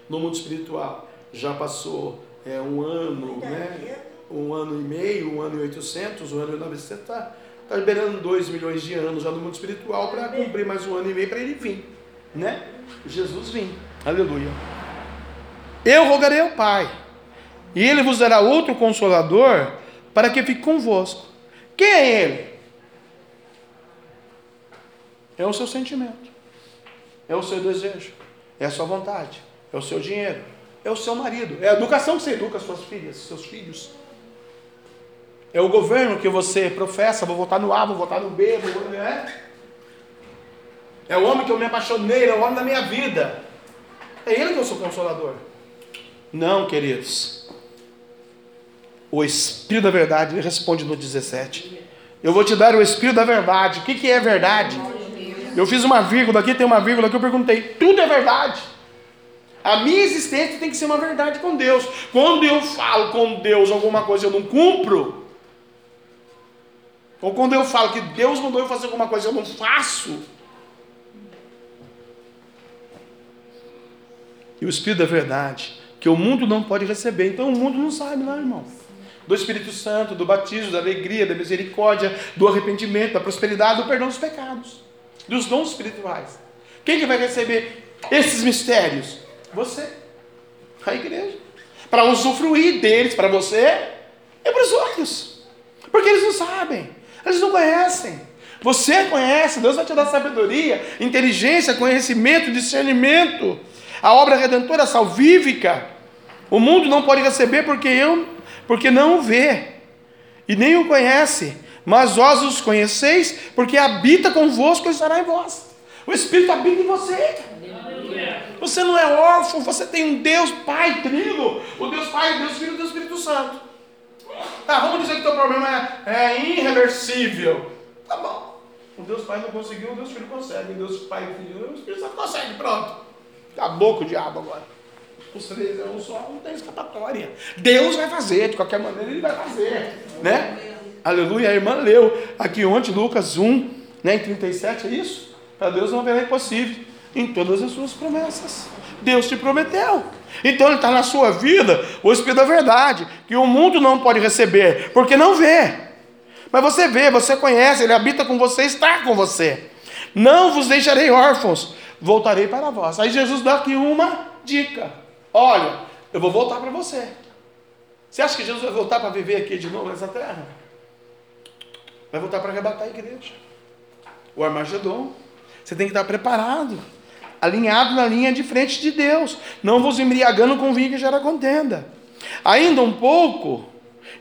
No mundo espiritual já passou é, um ano, né? Um ano e meio, um ano e oitocentos, um ano e novecentos. Tá? Está liberando 2 milhões de anos já no mundo espiritual para cumprir mais um ano e meio para ele vir. Né? Jesus vem. Aleluia. Eu rogarei ao Pai, e ele vos dará outro consolador para que fique convosco. Quem é ele? É o seu sentimento, é o seu desejo, é a sua vontade, é o seu dinheiro, é o seu marido, é a educação que você educa as suas filhas, seus filhos é o governo que você professa, vou votar no A, vou votar no B, vou, né? É o homem que eu me apaixonei, é o homem da minha vida. É ele que é o seu consolador. Não, queridos. O Espírito da Verdade, ele responde no 17. Eu vou te dar o Espírito da Verdade. O que, que é verdade? Eu fiz uma vírgula aqui, tem uma vírgula que eu perguntei. Tudo é verdade. A minha existência tem que ser uma verdade com Deus. Quando eu falo com Deus alguma coisa eu não cumpro, ou quando eu falo que Deus mandou eu fazer alguma coisa eu não faço. E o Espírito da verdade, que o mundo não pode receber. Então o mundo não sabe, não, irmãos. Do Espírito Santo, do batismo, da alegria, da misericórdia, do arrependimento, da prosperidade, do perdão dos pecados, dos dons espirituais. Quem que vai receber esses mistérios? Você, a igreja. Para usufruir deles, para você e para os outros. Porque eles não sabem. Eles não conhecem. Você conhece, Deus vai te dar sabedoria, inteligência, conhecimento, discernimento. A obra redentora salvífica, o mundo não pode receber porque eu, porque não o vê e nem o conhece. mas vós os conheceis, porque habita convosco e estará em vós. O Espírito habita em você. Você não é órfão, você tem um Deus Pai trino, o Deus Pai, Deus Filho e Deus Espírito Santo. Tá, vamos dizer que o teu problema é, é irreversível. Tá bom. O Deus Pai não conseguiu, o Deus Filho consegue. O Deus Pai e Filho, o Espírito Santo consegue. Pronto. Acabou com o diabo agora. Os três é um só, não tem escapatória. Deus vai fazer, de qualquer maneira ele vai fazer. Né? Aleluia. A irmã leu aqui ontem, Lucas 1, né, em 37, é isso? Para Deus não haverá impossível em todas as suas promessas. Deus te prometeu. Então ele está na sua vida, o Espírito da verdade, que o mundo não pode receber, porque não vê. Mas você vê, você conhece, ele habita com você, está com você. Não vos deixarei órfãos, voltarei para vós. Aí Jesus dá aqui uma dica. Olha, eu vou voltar para você. Você acha que Jesus vai voltar para viver aqui de novo nessa terra? Vai voltar para arrebatar a igreja. O Armagedon. Você tem que estar preparado alinhado na linha de frente de Deus, não vos embriagando com vinho que gera contenda. Ainda um pouco,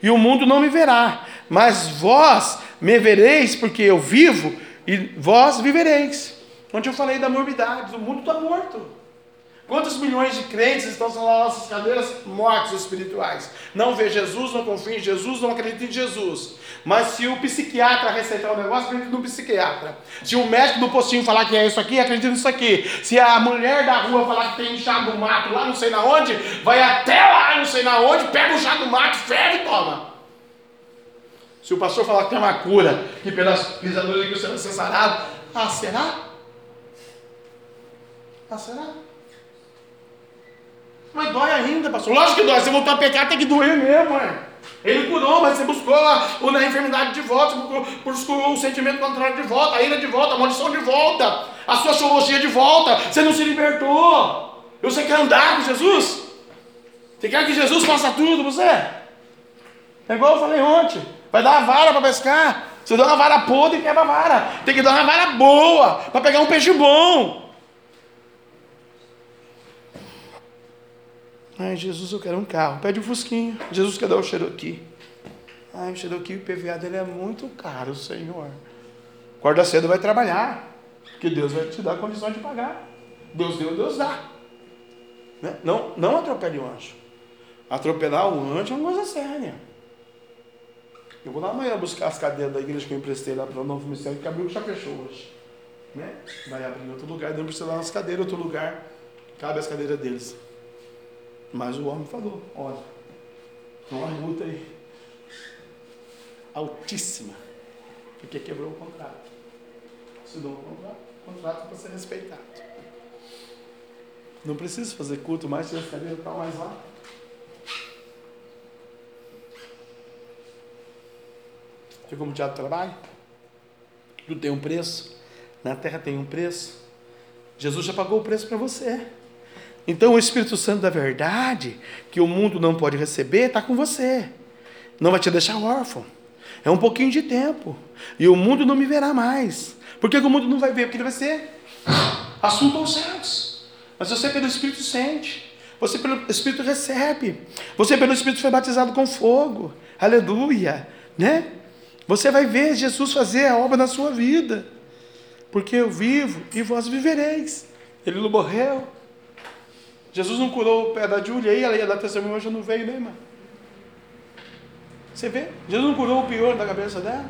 e o mundo não me verá, mas vós me vereis, porque eu vivo, e vós vivereis. Onde eu falei da morbidade, o mundo está morto. Quantos milhões de crentes estão nas nossas cadeiras mortos espirituais? Não vê Jesus, não confia em Jesus, não acredita em Jesus. Mas se o psiquiatra receitar o negócio, acredita no psiquiatra. Se o médico do postinho falar que é isso aqui, acredita nisso aqui. Se a mulher da rua falar que tem um chá do mato lá não sei na onde, vai até lá não sei na onde, pega o chá do mato, ferve e toma. Se o pastor falar que tem uma cura, que pelas pisaduras que você vai ser sarado, ah, será? Ah, será? Mas dói ainda, pastor. Lógico que dói. Se voltar a pecar, tem que doer mesmo, é. Ele curou, mas você buscou a, a enfermidade de volta, você buscou o sentimento contrário de volta, a ira de volta, a maldição de volta, a sua sociologia de volta. Você não se libertou. Você quer andar com Jesus? Você quer que Jesus faça tudo você? É igual eu falei ontem. Vai dar uma vara para pescar. Você dá uma vara podre e quebra a vara. Tem que dar uma vara boa para pegar um peixe bom. Ai, Jesus, eu quero um carro. Pede um Fusquinha. Jesus quer dar o Cherokee. Ai, o Cherokee, o PVA dele é muito caro, Senhor. Acorda cedo, vai trabalhar. Que Deus vai te dar condições de pagar. Deus deu, Deus dá. Né? Não, não atropele o anjo. Atropelar o anjo é uma coisa séria. Eu vou lá amanhã buscar as cadeiras da igreja que eu emprestei lá para o novo ministério, que abriu que já fechou hoje. Né? Vai abrir em outro lugar, não precisa lá nas cadeiras, outro lugar. Cabe as cadeiras deles. Mas o homem falou: olha, tem uma multa aí altíssima, porque quebrou o contrato. Assinou o contrato, o contrato para ser respeitado. Não precisa fazer culto mais, se a cadeira está mais lá. Viu como o diabo trabalha? Tudo tem um preço. Na terra tem um preço. Jesus já pagou o preço para você. Então o Espírito Santo da verdade, que o mundo não pode receber, está com você. Não vai te deixar órfão. É um pouquinho de tempo. E o mundo não me verá mais. Por que o mundo não vai ver? Porque ele vai ser assunto aos céus. Mas você pelo Espírito sente. Você pelo Espírito recebe. Você pelo Espírito foi batizado com fogo. Aleluia. Né? Você vai ver Jesus fazer a obra na sua vida. Porque eu vivo e vós vivereis. Ele não morreu. Jesus não curou o pé da Júlia aí, ela ia dar testemunho, hoje não veio, né, irmã? Você vê? Jesus não curou o pior da cabeça dela?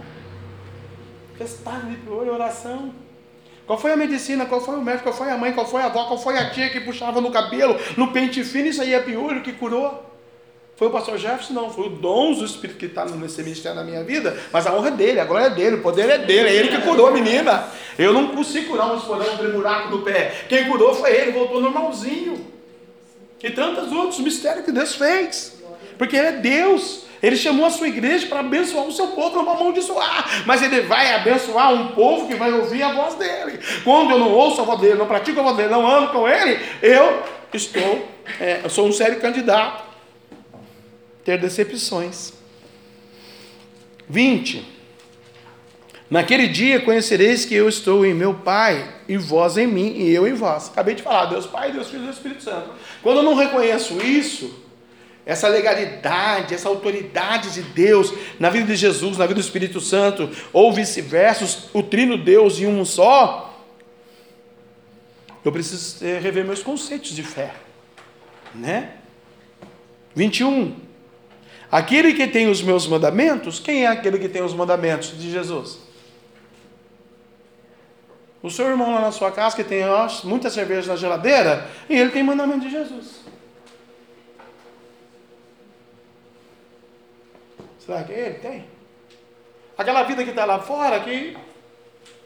Estava de pior, oração. Qual foi a medicina? Qual foi o médico? Qual foi a mãe? Qual foi a avó? Qual foi a tia que puxava no cabelo, no pente fino? Isso aí é piolho que curou? Foi o pastor Jefferson? Não, foi o dom do Espírito que está nesse ministério na minha vida, mas a honra é dele, a glória é dele, o poder é dele, é ele que curou a menina. Eu não consigo curar um esporão, um buraco no pé. Quem curou foi ele, voltou normalzinho. E tantos outros mistérios que Deus fez. Porque Ele é Deus. Ele chamou a sua igreja para abençoar o seu povo, não para amaldiçoar. Mas Ele vai abençoar um povo que vai ouvir a voz dele. Quando eu não ouço a voz dele, não pratico a voz dele, não ando com ele, eu estou, é, eu sou um sério candidato. Ter decepções. 20. Naquele dia conhecereis que eu estou em meu Pai, e vós em mim, e eu em vós. Acabei de falar, Deus Pai, Deus Filho e Espírito Santo. Quando eu não reconheço isso, essa legalidade, essa autoridade de Deus na vida de Jesus, na vida do Espírito Santo, ou vice-versa, o trino Deus em um só, eu preciso rever meus conceitos de fé, né? 21. Aquele que tem os meus mandamentos, quem é aquele que tem os mandamentos de Jesus? O seu irmão lá na sua casa que tem ó, muita cerveja na geladeira, e ele tem mandamento de Jesus. Será que ele tem? Aquela vida que está lá fora, que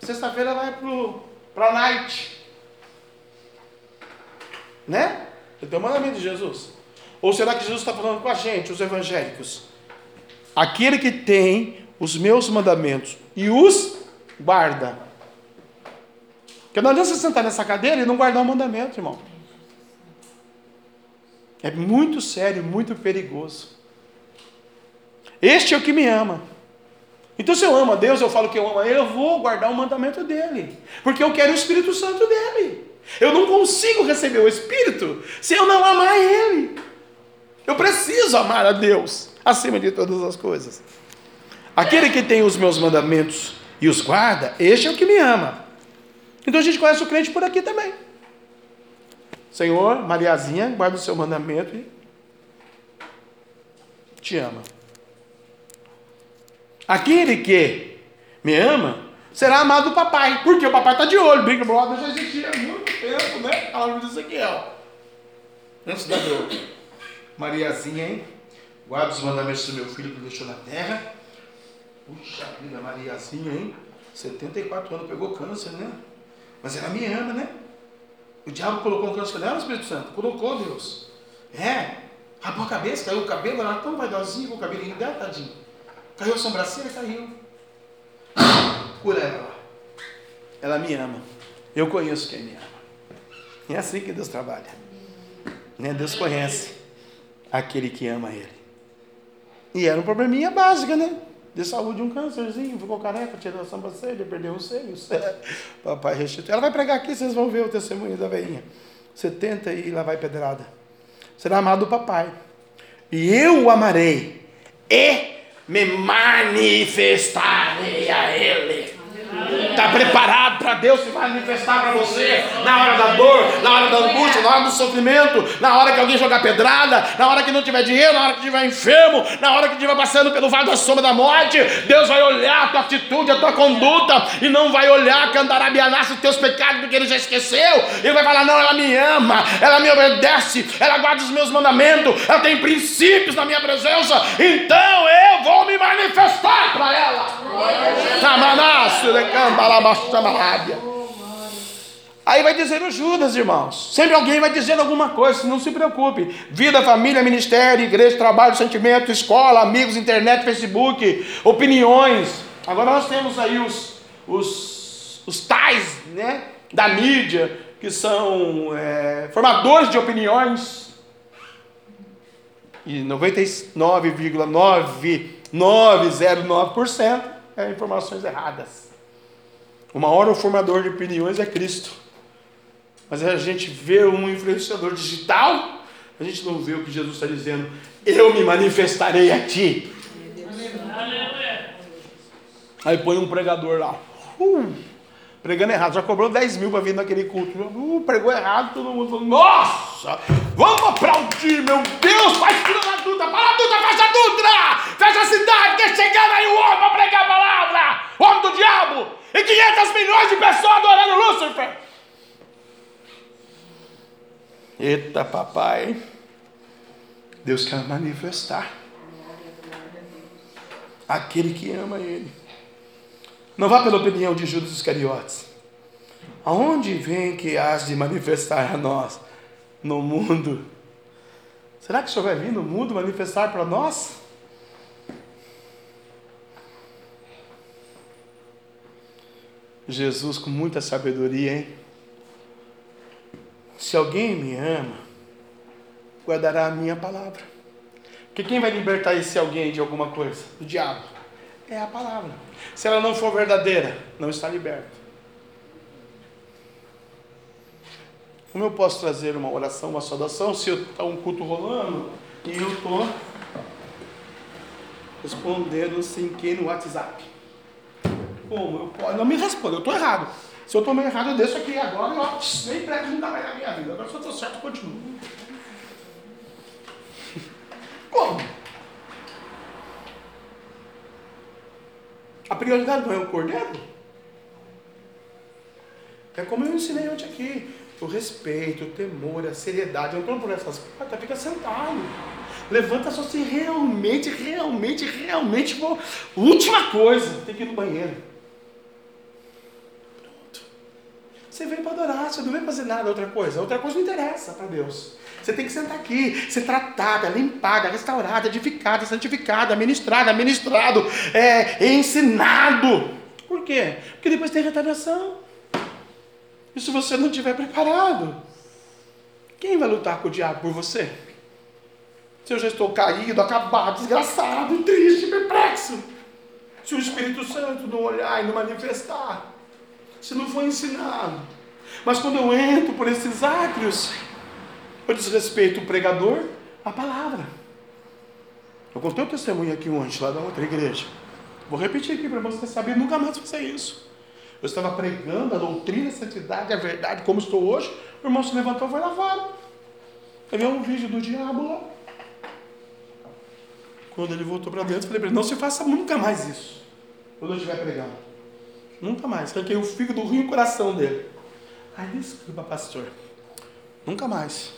sexta-feira vai para a night. Né? Ele tem o mandamento de Jesus. Ou será que Jesus está falando com a gente, os evangélicos? Aquele que tem os meus mandamentos e os guarda. Porque não adianta você sentar nessa cadeira e não guardar o mandamento, irmão. É muito sério, muito perigoso. Este é o que me ama. Então, se eu amo a Deus, eu falo que eu amo a Ele, eu vou guardar o mandamento dele. Porque eu quero o Espírito Santo dele. Eu não consigo receber o Espírito se eu não amar Ele. Eu preciso amar a Deus acima de todas as coisas. Aquele que tem os meus mandamentos e os guarda, este é o que me ama. Então a gente conhece o crente por aqui também. Senhor, Mariazinha, guarda o seu mandamento e te ama. Aquele que me ama será amado do papai, porque o papai está de olho. Big Brother já existia há muito tempo, né? A árvore de Ezequiel. Antes da Globo. Mariazinha, hein? Guarda os mandamentos do meu filho que deixou na terra. Puxa vida, Mariazinha, hein? 74 anos, pegou câncer, né? Mas ela me ama, né? O diabo colocou um câncer nela, Espírito Santo? Colocou, Deus. É. Rapou a cabeça, caiu o cabelo, ela tão vaidosinha com o cabelinho dela, tadinho. Caiu a sobrancelha, caiu. Cura ela. Ela me ama. Eu conheço quem me ama. É assim que Deus trabalha. Né? Deus conhece aquele que ama Ele. E era um probleminha básica, né? De saúde, um câncerzinho, ficou careca, tirou a sobrancelha, perdeu os seios. Papai restituiu. Ela vai pregar aqui, vocês vão ver o testemunho da veinha. 70 e lá vai pedrada. Será amado do papai. E eu o amarei. E me manifestarei a Ele. Está preparado para Deus se manifestar para você na hora da dor, na hora da angústia, na hora do sofrimento, na hora que alguém jogar pedrada, na hora que não tiver dinheiro, na hora que estiver enfermo, na hora que estiver passando pelo vale da sombra da morte. Deus vai olhar a tua atitude, a tua conduta e não vai olhar candarabianasse os teus pecados porque ele já esqueceu. Ele vai falar: Não, ela me ama, ela me obedece, ela guarda os meus mandamentos, ela tem princípios na minha presença, então eu vou me manifestar para ela. Samanaço, Aí vai dizer o Judas, irmãos. Sempre alguém vai dizendo alguma coisa, não se preocupe. Vida, família, ministério, igreja, trabalho, sentimento, escola, amigos, internet, Facebook, opiniões. Agora nós temos aí os, os, os tais né, da mídia, que são é, formadores de opiniões. E 99,9909% é informações erradas. O maior formador de opiniões é Cristo. Mas a gente vê um influenciador digital, a gente não vê o que Jesus está dizendo. Eu me manifestarei a ti. Aí põe um pregador lá. Uh, pregando errado. Já cobrou 10 mil para vir naquele culto. Uh, pregou errado, todo mundo falou, nossa, vamos aplaudir, meu Deus, faz tudo na Dutra, para a Dutra, faz a Dutra, fecha a cidade, quer chegar aí o homem para pregar a palavra, o homem do diabo, e 500 milhões de pessoas adorando Lúcifer. Eita, papai, Deus quer manifestar aquele que ama Ele. Não vá pela opinião de Judas Iscariotes. Aonde vem que has de manifestar a nós? No mundo. Será que o Senhor vai vir no mundo manifestar para nós? Jesus com muita sabedoria, hein? Se alguém me ama, guardará a minha palavra. Porque quem vai libertar esse alguém de alguma coisa? O diabo. É a palavra. Se ela não for verdadeira, não está liberto. Como eu posso trazer uma oração, uma saudação, se está um culto rolando, E eu tô respondendo sem que no WhatsApp. Como? Eu posso, não me responda, eu tô errado. Se eu tô meio errado, eu deixo aqui agora e ó, nem prego nunca mais na minha vida. Agora se eu tô certo, eu continuo. Como? A prioridade não é o cordeiro? É como eu ensinei ontem aqui. O respeito, o temor, a seriedade. Entrou por essas portas, fica sentado. Levanta só se realmente, realmente, realmente for. Última coisa, tem que ir no banheiro. Pronto. Você veio para adorar, você não veio fazer nada outra coisa. Outra coisa não interessa para Deus. Você tem que sentar aqui, ser tratada, limpada, restaurada, edificada, santificada, ministrada, ministrado, é, ensinado. Por quê? Porque depois tem retaliação. E se você não estiver preparado, quem vai lutar com o diabo por você? Se eu já estou caído, acabado, desgraçado, triste, perplexo. Se o Espírito Santo não olhar e não manifestar, se não for ensinado. Mas quando eu entro por esses átrios, eu desrespeito o pregador, a palavra. Eu contei um testemunho aqui ontem, lá da outra igreja. Vou repetir aqui para você saber nunca mais fazer isso. Eu estava pregando a doutrina, a santidade, a verdade, como estou hoje. O irmão se levantou e foi lá fora. Viu um vídeo do diabo lá. Quando ele voltou para dentro, eu falei para ele: não se faça nunca mais isso. Quando eu estiver pregando. Nunca mais. Arranquei o fígado do rio e o coração dele. Ai, desculpa, pastor. Nunca mais.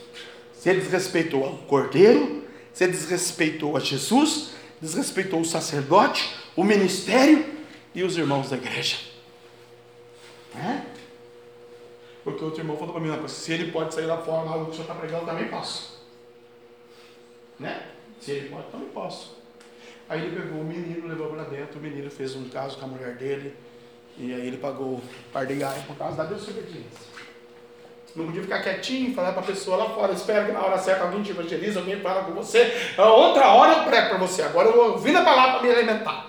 Ele desrespeitou o cordeiro, ele desrespeitou a Jesus, desrespeitou o sacerdote, o ministério e os irmãos da igreja. É? Porque outro irmão falou para mim, se ele pode sair lá fora, lá o o senhor está pregando, também posso. Né? Se ele pode, também posso. Aí ele pegou o menino, levou para dentro, o menino fez um caso com a mulher dele, e aí ele pagou um par de gás por causa da desobediência. Não podia ficar quietinho falar para a pessoa lá fora, espera que na hora certa alguém te evangeliza, alguém fala com você. Outra hora eu prego para você, agora eu vou ouvir a palavra para me alimentar.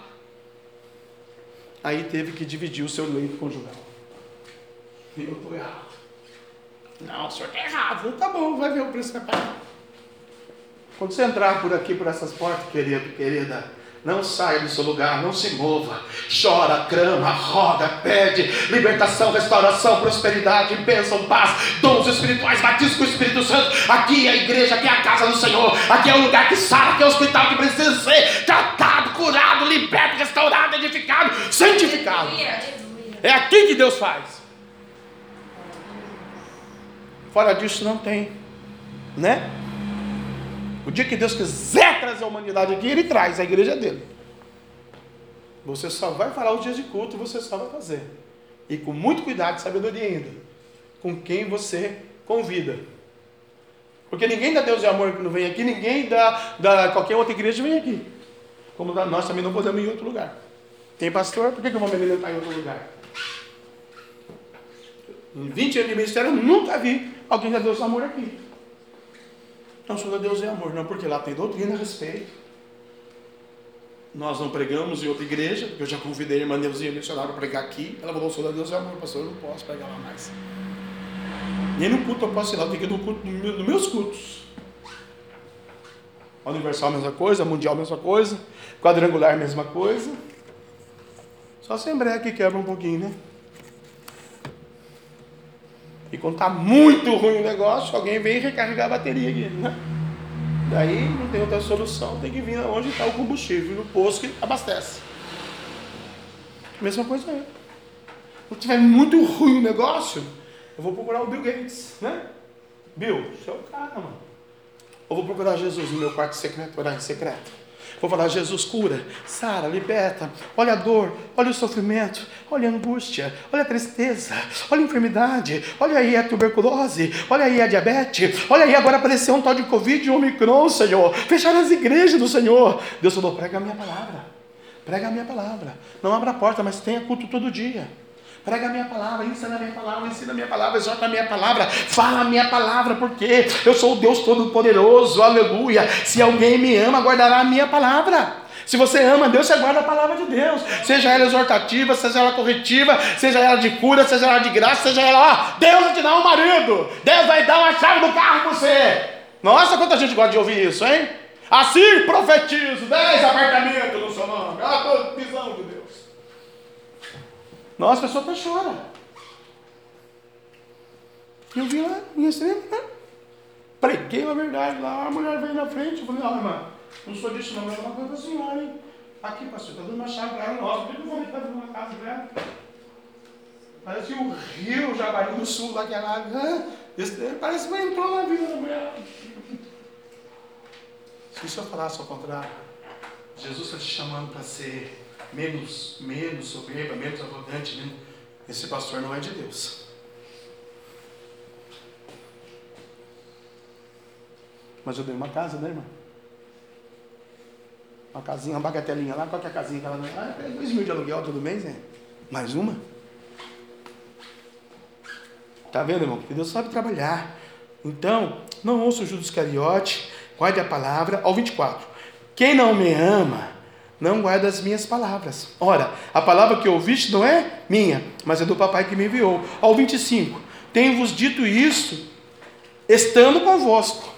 Aí teve que dividir o seu leito conjugal. Eu estou errado. Não, o senhor está errado. Tá bom, vai ver o preço que pagar. Quando você entrar por aqui, por essas portas, querido, querida, não saia do seu lugar, não se mova. Chora, clama, roga, pede libertação, restauração, prosperidade, bênção, paz, dons espirituais, batismo com o Espírito Santo. Aqui é a igreja, aqui é a casa do Senhor, aqui é o lugar que sara, aqui é o hospital que precisa ser tratado, curado, liberto, restaurado, edificado, santificado. É aqui que Deus faz. Fora disso não tem, né? O dia que Deus quiser trazer a humanidade aqui, Ele traz, a igreja dele. Você só vai falar os dias de culto e você só vai fazer. E com muito cuidado e sabedoria ainda. Com quem você convida. Porque ninguém dá Deus de amor que não vem aqui, ninguém dá, dá qualquer outra igreja vem aqui. Como nós também não podemos ir em outro lugar. Tem pastor, por que, que eu vou me em outro lugar? Em 20 anos de ministério, eu nunca vi alguém dar Deus de amor aqui. Não da Deus é amor, não, porque lá tem doutrina a respeito. Nós não pregamos em outra igreja, eu já convidei a irmã Neuzinha missionária para pregar aqui. Ela falou, da Deus é amor, pastor, eu não posso pregar lá mais. Nem no culto eu posso ir lá, eu tenho que ir no culto, nos meus cultos. Universal mesma coisa, Mundial mesma coisa, Quadrangular mesma coisa. Só Assembleia que quebra um pouquinho, né? E quando está muito ruim o negócio, alguém vem recarregar a bateria aqui, né? Daí não tem outra solução, tem que vir onde está o combustível, no posto que abastece. Mesma coisa é. Quando tiver muito ruim o negócio, eu vou procurar o Bill Gates, né? Bill, você é o cara, mano. Eu vou procurar Jesus no meu quarto secreto, orar em secreto. Vou falar, Jesus cura, sara, liberta. Olha a dor, olha o sofrimento, olha a angústia, olha a tristeza, olha a enfermidade, olha aí a tuberculose, olha aí a diabetes, olha aí agora apareceu um tal de Covid e um Omicron, Senhor. Fecharam as igrejas do Senhor. Deus falou, prega a minha palavra. Prega a minha palavra. Não abra a porta, mas tenha culto todo dia. Prega a minha palavra, ensina a minha palavra, ensina a minha palavra, exorta a minha palavra, fala a minha palavra, porque eu sou o Deus Todo-Poderoso, aleluia. Se alguém me ama, guardará a minha palavra. Se você ama Deus, você guarda a palavra de Deus. Seja ela exortativa, seja ela corretiva, seja ela de cura, seja ela de graça, seja ela, ó, Deus vai te dar um marido, Deus vai dar uma chave do carro para você. Nossa, quanta gente gosta de ouvir isso, hein? Assim profetizo, dez apartamentos no seu nome. Ah, visão de Deus. Nossa, a pessoa até chora. Eu vim lá, extremo, né? Preguei a verdade lá, a mulher veio na frente, eu falei, ó, irmã, não sou disso não, mas é uma coisa da senhora, hein? Aqui, pastor, tá dando uma chave pra ela, nossa, por que eu vou estar dando uma casa dela? Parece o rio Jaguari do Sul, lá que é lá. Esse- Parece que entrou na vida da mulher. Se eu falasse ao contrário, Jesus está te chamando para ser menos, menos soberba, menos arrogante, menos... esse pastor não é de Deus. Mas eu dei uma casa, né, irmã? Uma casinha, uma bagatelinha lá, qual que é a casinha que ela não. Ah, é dois mil de aluguel todo mês, né? Mais uma? Tá vendo, irmão? Que Deus sabe trabalhar. Então, não ouça o Judas Iscariote, guarde a palavra. Ao 24. Quem não me ama, não guarda as minhas palavras. Ora, a palavra que ouviste não é minha, mas é do papai que me enviou. Ao 25. Tenho-vos dito isso, estando convosco.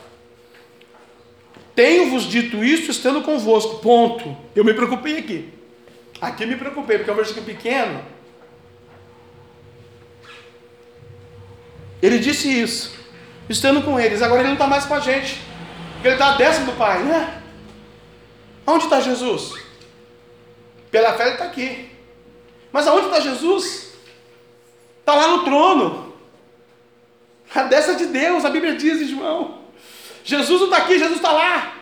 Tenho-vos dito isso estando convosco. Ponto. Eu me preocupei aqui. Aqui me preocupei, porque é um versículo pequeno. Ele disse isso, estando com eles. Agora ele não está mais com a gente. Porque ele está décimo do Pai, né? Onde está Jesus? Pela fé ele está aqui. Mas aonde está Jesus? Está lá no trono. A destra de Deus, a Bíblia diz, irmão. Jesus não está aqui, Jesus está lá.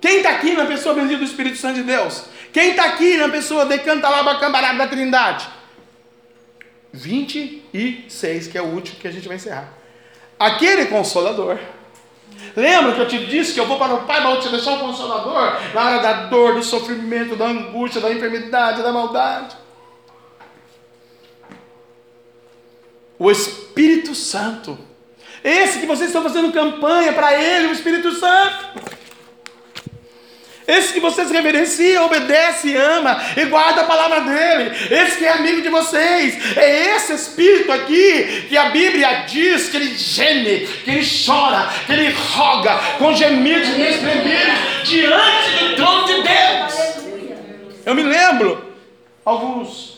Quem está aqui na pessoa bendita do Espírito Santo de Deus? Quem está aqui na pessoa de cantalaba cambarada da Trindade? 26, que é o último que a gente vai encerrar. Aquele consolador. Lembra que eu te disse que eu vou para o Pai, eu te deixar um consolador na hora da dor, do sofrimento, da angústia, da enfermidade, da maldade. O Espírito Santo. Esse que vocês estão fazendo campanha para ele, o Espírito Santo. Esse que vocês reverenciam, obedece, ama e guarda a palavra dele. Esse que é amigo de vocês. É esse Espírito aqui que a Bíblia diz que ele geme, que ele chora, que ele roga com gemidos inexprimíveis diante do trono de Deus. Eu me lembro, alguns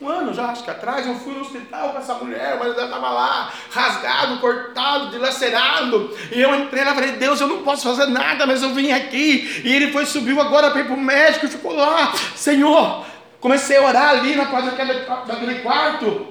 um ano já, acho que atrás, eu fui no hospital com essa mulher, o marido dela estava lá, rasgado, cortado, dilacerado. E eu entrei lá e falei, Deus, eu não posso fazer nada, mas eu vim aqui. E ele foi, subiu agora para ir para o médico e ficou lá. Senhor, comecei a orar ali na quadra daquele, daquele quarto.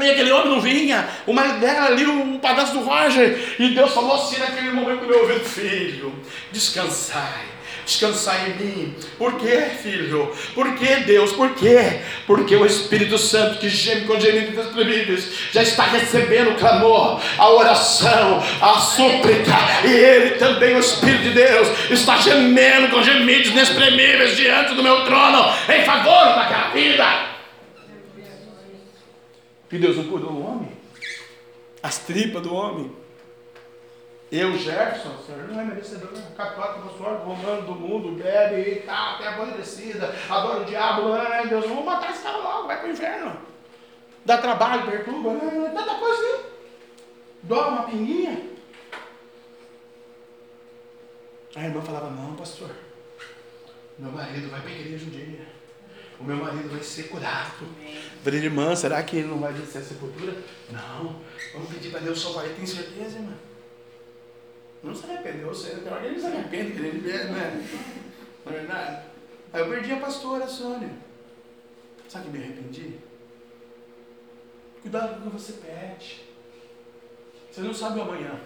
E aquele homem não vinha, o marido dela ali, um pedaço do Roger. E Deus falou assim naquele momento no meu ouvido: Filho, descansai descansar em mim. Por quê, filho? Por que, Deus? Por quê? Porque o Espírito Santo que geme com gemidos inexprimíveis já está recebendo o clamor, a oração, a súplica, e ele também, o Espírito de Deus, está gemendo com gemidos inexprimíveis diante do meu trono, em favor daquela vida. E Deus não cuidou do homem? As tripas do homem. Eu, Jefferson, senhor, não é merecedor, católico, pastor, romano do mundo, bebe e tal, tem apodrecida, adora o diabo, ai Deus, vamos matar esse cara logo, vai pro inferno. Dá trabalho, perturba, ai, tanta coisa assim. Dói uma pinguinha. A irmã falava, não, pastor, meu marido vai para a igreja um dia. O meu marido vai ser curado. Falei, irmã, será que ele não vai descer a sepultura? Não, vamos pedir para Deus salvar ele, tem certeza, irmã? Não se arrependeu, você, ele se arrepende, ele né? Não é verdade? Aí eu perdi a pastora Sônia. Sabe que me arrependi? Cuidado com o que você pede. Você não sabe o amanhã.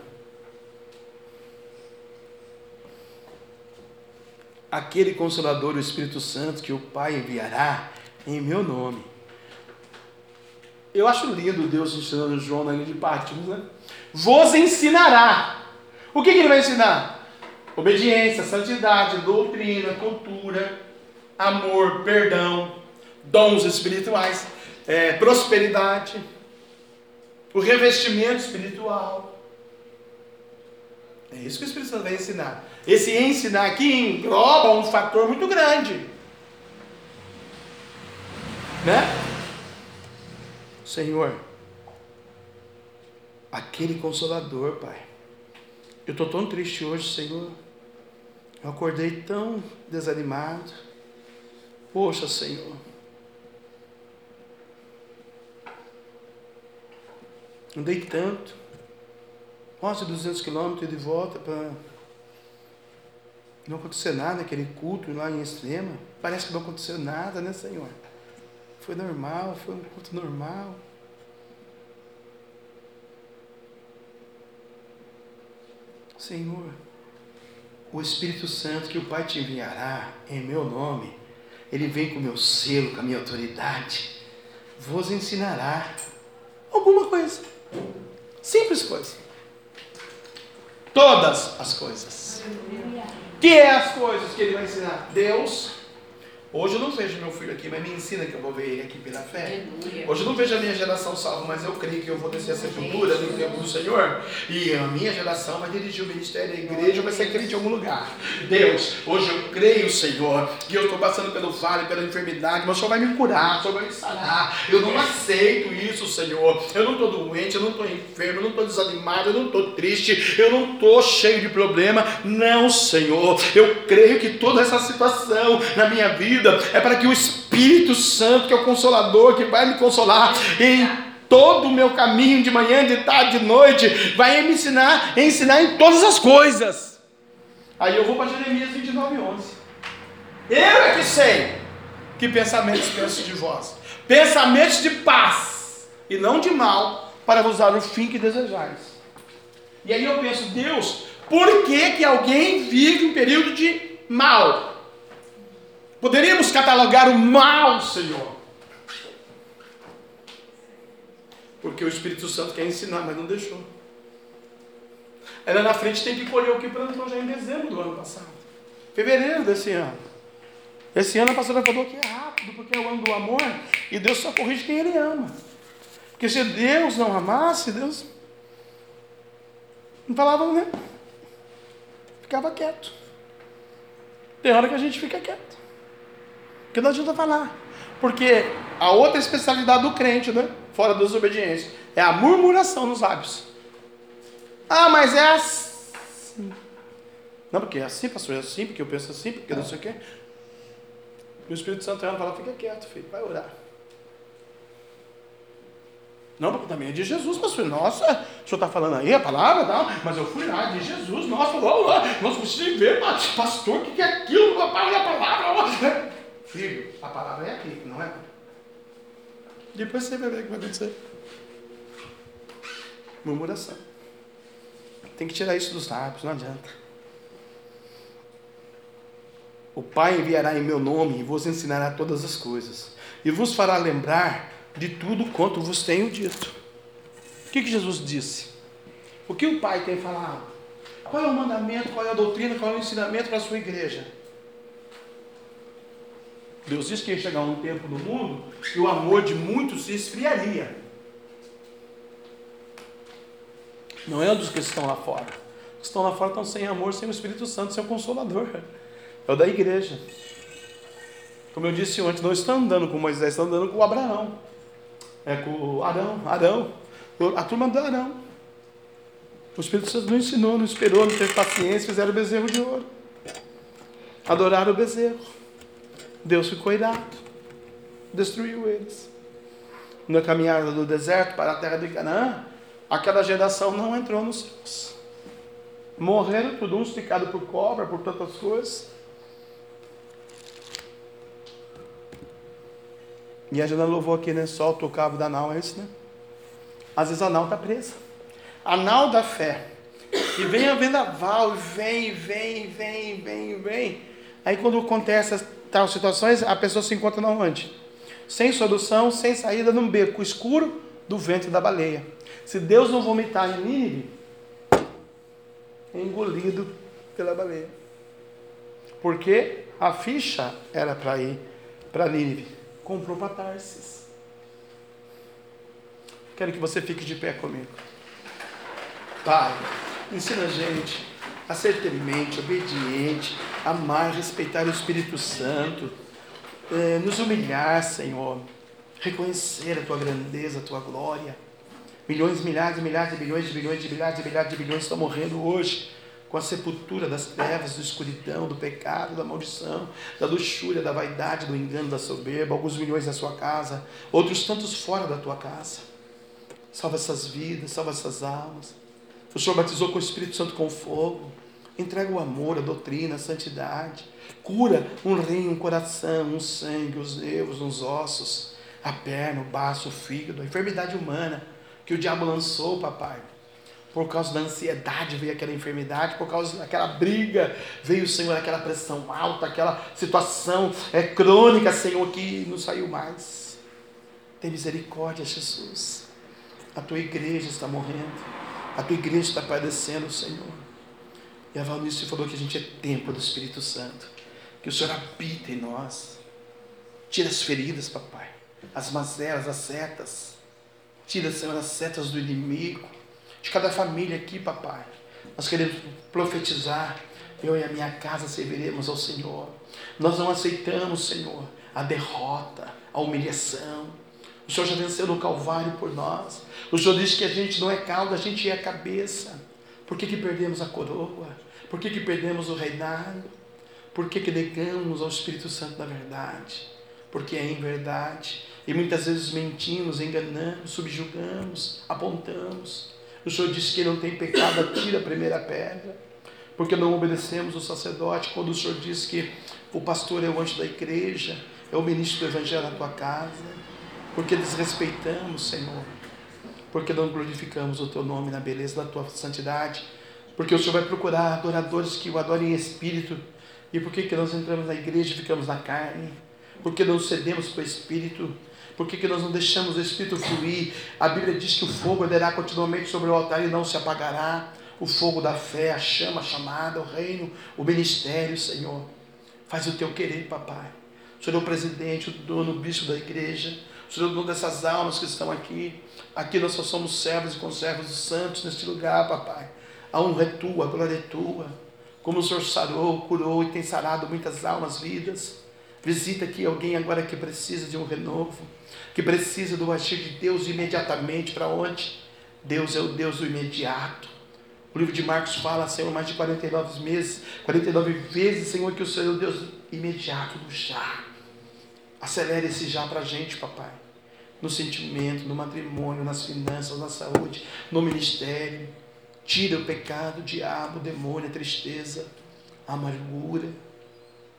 Aquele consolador, o Espírito Santo, que o Pai enviará em meu nome. Eu acho lindo Deus ensinando João na linha de Pátimos, né? Vos ensinará o que, que ele vai ensinar? Obediência, santidade, doutrina, cultura, amor, perdão, dons espirituais, é, prosperidade, o revestimento espiritual. É isso que o Espírito Santo vai ensinar. Esse ensinar aqui engloba um fator muito grande. Né? Senhor, aquele consolador, Pai eu estou tão triste hoje, Senhor. Eu acordei tão desanimado. Poxa, Senhor. Andei tanto. Quase 200 quilômetros de volta para não acontecer nada naquele culto lá em extrema. Parece que não aconteceu nada, né, Senhor? Foi normal, foi um culto normal. Senhor, o Espírito Santo que o Pai te enviará em meu nome, ele vem com o meu selo, com a minha autoridade, vos ensinará alguma coisa. Simples coisa. Todas as coisas. Que é as coisas que ele vai ensinar? Deus Hoje eu não vejo meu filho aqui, mas me ensina que eu vou ver ele aqui pela fé. Hoje eu não vejo a minha geração salva, mas eu creio que eu vou descer a sepultura no tempo do Senhor. E a minha geração vai dirigir o ministério da igreja, vai ser crente em algum lugar. Deus, hoje eu creio, Senhor, que eu estou passando pelo vale, pela enfermidade, mas o Senhor vai me curar, o Senhor vai me sarar. Eu não aceito isso, Senhor. Eu não estou doente, eu não estou enfermo, eu não estou desanimado, eu não estou triste, eu não estou cheio de problema. Não, Senhor. Eu creio que toda essa situação na minha vida vida é para que o Espírito Santo, que é o consolador, que vai me consolar em todo o meu caminho, de manhã, de tarde, de noite, vai me ensinar, ensinar em todas as coisas. Aí eu vou para Jeremias 29, 11. Eu é que sei que pensamentos penso de vós, pensamentos de paz e não de mal, para vos dar o fim que desejais. E aí eu penso, Deus, por que, que alguém vive um período de mal? Poderíamos catalogar o mal, Senhor. Porque o Espírito Santo quer ensinar, mas não deixou. Ela na frente tem que colher o que plantou já em dezembro do ano passado. Fevereiro desse ano. Esse ano a pastora falou que é rápido, porque é o ano do amor. E Deus só corrige quem Ele ama. Porque se Deus não amasse, Deus não falava, né? Ficava quieto. Tem hora que a gente fica quieto. Porque não adianta falar. Porque a outra especialidade do crente, né? Fora da desobediência, é a murmuração nos lábios. Ah, mas é assim. Não, porque é assim, pastor, é assim, porque eu penso assim, porque não sei o quê. E o Espírito Santo ela fala, fica quieto, filho, vai orar. Não, porque também é de Jesus, pastor. Nossa, o senhor está falando aí a palavra? Não, mas eu fui lá, de Jesus. Nossa, oh, oh, nossa, você vê, pastor, o que, é aquilo? A palavra. Filho, a palavra é aqui, não é? Depois você vai ver o que vai acontecer. Murmuração. Tem que tirar isso dos lábios, não adianta. O Pai enviará em meu nome e vos ensinará todas as coisas, e vos fará lembrar de tudo quanto vos tenho dito. O que, que Jesus disse? O que o Pai tem falado? Qual é o mandamento, qual é a doutrina, qual é o ensinamento para a sua igreja? Deus disse que ia chegar um tempo no mundo que o amor de muitos se esfriaria. Não é dos que estão lá fora. Os que estão lá fora estão sem amor, sem o Espírito Santo, sem o Consolador. É o da igreja. Como eu disse ontem, não estão andando com Moisés, estão andando com Abraão. É com Arão, Arão. A turma do Arão. O Espírito Santo não ensinou, não esperou, não teve paciência, fizeram o bezerro de ouro. Adoraram o bezerro. Deus ficou irado, destruiu eles. Na caminhada do deserto para a terra de Canaã, aquela geração não entrou nos céus. Morreram tudo, uns por cobra, por tantas coisas. E a Jana louvou aqui, né? Solta o cabo da nau, é isso, né? Às vezes a nau está presa. A nau da fé. E vem a vendaval, vem, vem, vem, vem, vem. Aí quando acontece tal situações, a pessoa se encontra onde? Sem solução, sem saída, num beco escuro do ventre da baleia. Se Deus não vomitar em Nínive, é engolido pela baleia. Porque a ficha era para ir para Nínive. Comprou para Tarsis. Quero que você fique de pé comigo. Pai, ensina a gente a ser temente, obediente, amar, respeitar o Espírito Santo, é, nos humilhar, Senhor, reconhecer a tua grandeza, a tua glória. Milhões, milhares, milhares bilhões bilhões milhares de bilhões estão morrendo hoje com a sepultura das trevas, da escuridão, do pecado, da maldição, da luxúria, da vaidade, do engano, da soberba, alguns milhões na sua casa, outros tantos fora da tua casa. Salva essas vidas, salva essas almas. O Senhor batizou com o Espírito Santo com fogo. Entrega o amor, a doutrina, a santidade. Cura um rim, um coração, um sangue, os nervos, os ossos, a perna, o baço, o fígado, a enfermidade humana que o diabo lançou, papai. Por causa da ansiedade veio aquela enfermidade, por causa daquela briga veio, Senhor, aquela pressão alta, aquela situação é, crônica, Senhor, que não saiu mais. Tem misericórdia, Jesus. A tua igreja está morrendo, a tua igreja está padecendo, Senhor. E a Valnice falou que a gente é templo do Espírito Santo, que o Senhor habita em nós. Tira as feridas, papai, as mazelas, as setas. Tira, Senhor, as setas do inimigo de cada família aqui, papai. Nós queremos profetizar. Eu e a minha casa serviremos ao Senhor. Nós não aceitamos, Senhor, a derrota, a humilhação. O Senhor já venceu no Calvário por nós. O Senhor disse que a gente não é cauda, a gente é a cabeça. Por que, que perdemos a coroa? Por que, que perdemos o reinado? Por que, que negamos ao Espírito Santo da verdade? Porque é em verdade. E muitas vezes mentimos, enganamos, subjugamos, apontamos. O Senhor disse que não tem pecado, atira a primeira pedra. Porque não obedecemos o sacerdote quando o Senhor disse que o pastor é o anjo da igreja, é o ministro do evangelho na tua casa. Porque desrespeitamos, Senhor. Porque não glorificamos o teu nome na beleza da tua santidade. Porque o Senhor vai procurar adoradores que o adorem em espírito. E por que, que nós entramos na igreja e ficamos na carne? Porque não cedemos para o espírito? Por que, que nós não deixamos o Espírito fluir? A Bíblia diz que o fogo arderá continuamente sobre o altar e não se apagará. O fogo da fé, a chama, a chamada, o reino, o ministério, Senhor. Faz o teu querer, papai. O Senhor é o presidente, o dono, o bispo da igreja. O Senhor é o dono dessas almas que estão aqui. Aqui nós só somos servos e conservos dos santos neste lugar, papai. A honra é tua, a glória é tua. Como o Senhor sarou, curou e tem sarado muitas almas, vidas. Visita aqui alguém agora que precisa de um renovo que precisa do agir de Deus imediatamente. Para onde? Deus é o Deus do imediato. O livro de Marcos fala, Senhor, mais de 49 meses, 49 vezes, Senhor, que o Senhor é o Deus imediato do já. Acelere esse já para a gente, papai. No sentimento, no matrimônio, nas finanças, na saúde, no ministério. Tira o pecado, o diabo, o demônio, a tristeza, a amargura.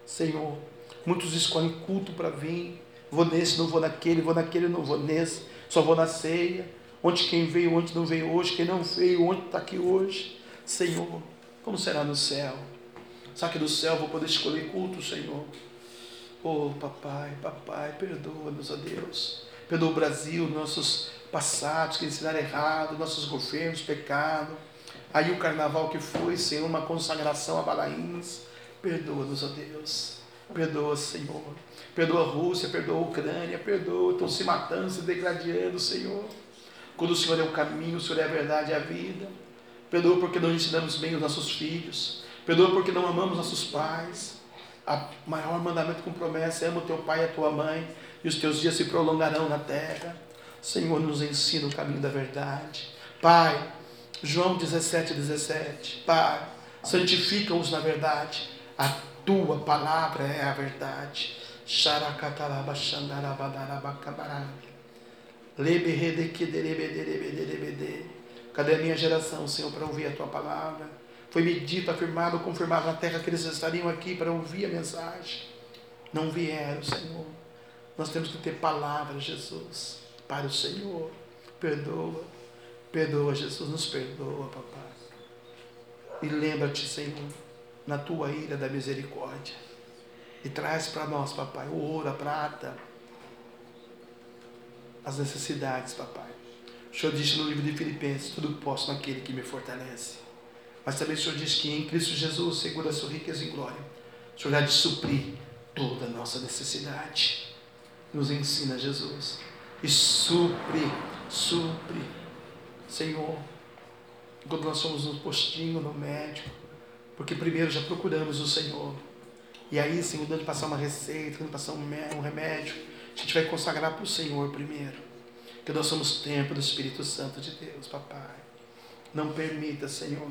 Senhor, muitos escolhem culto para vir, Vou nesse, não vou naquele, vou naquele, não vou nesse. Só vou na ceia. Onde quem veio, onde não veio hoje, quem não veio, onde está aqui hoje. Senhor, como será no céu? Será que no céu vou poder escolher culto, Senhor? Oh, papai, papai, perdoa-nos, ó Deus. Perdoa o Brasil, nossos passados que ensinaram errado, nossos governos, pecado. Aí o carnaval que foi, Senhor, uma consagração a Balaíns. Perdoa-nos, ó Deus. Perdoa, Senhor. Perdoa a Rússia, perdoa a Ucrânia, perdoa, estão se matando, se degradando, Senhor. Quando o Senhor é o caminho, o Senhor é a verdade e a vida. Perdoa porque não ensinamos bem os nossos filhos. Perdoa porque não amamos nossos pais. O maior mandamento com promessa é ama o teu pai e a tua mãe, e os teus dias se prolongarão na terra. Senhor, nos ensina o caminho da verdade. Pai, João 17, 17. Pai, santifica-os na verdade. A tua palavra é a verdade. Cadê a minha geração, Senhor, para ouvir a tua palavra? Foi-me dito, afirmado, confirmado na terra que eles estariam aqui para ouvir a mensagem. Não vieram, Senhor. Nós temos que ter palavra, Jesus, para o Senhor. Perdoa, perdoa, Jesus, nos perdoa, papai. E lembra-te, Senhor, na tua ira da misericórdia e traz para nós, papai, o ouro, a prata, as necessidades, papai. O Senhor disse no livro de Filipenses: tudo posso naquele que me fortalece. Mas também o Senhor diz que em Cristo Jesus, segura a sua riqueza e glória, o Senhor há de suprir toda a nossa necessidade. Nos ensina, Jesus. E supre, supre, Senhor. Quando nós somos no postinho, no médico, porque primeiro já procuramos o Senhor e aí, Senhor, dando passar uma receita, dando passar um remédio, a gente vai consagrar para o Senhor primeiro. Que nós somos templo do Espírito Santo de Deus, papai. Não permita, Senhor,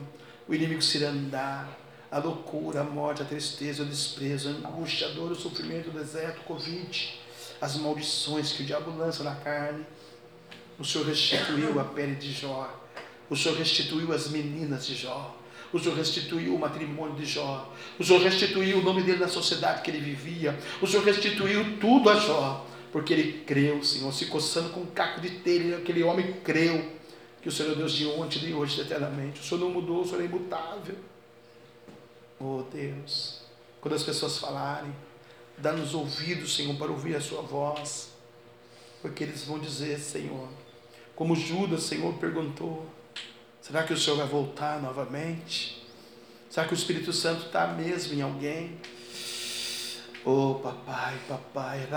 o inimigo se andar, a loucura, a morte, a tristeza, o desprezo, a angústia, a dor, o sofrimento, o deserto, o Covid, as maldições que o diabo lança na carne. O Senhor restituiu a pele de Jó, o Senhor restituiu as meninas de Jó, o Senhor restituiu o matrimônio de Jó, o Senhor restituiu o nome dele na sociedade que ele vivia, o Senhor restituiu tudo a Jó, porque ele creu, Senhor, se coçando com um caco de telha, aquele homem creu que o Senhor é Deus de ontem, de hoje, eternamente. O Senhor não mudou, o Senhor é imutável. Oh Deus, quando as pessoas falarem, dá-nos ouvidos, Senhor, para ouvir a Sua voz, porque eles vão dizer, Senhor, como Judas, Senhor, perguntou: será que o Senhor vai voltar novamente? Será que o Espírito Santo está mesmo em alguém? Oh papai, papai.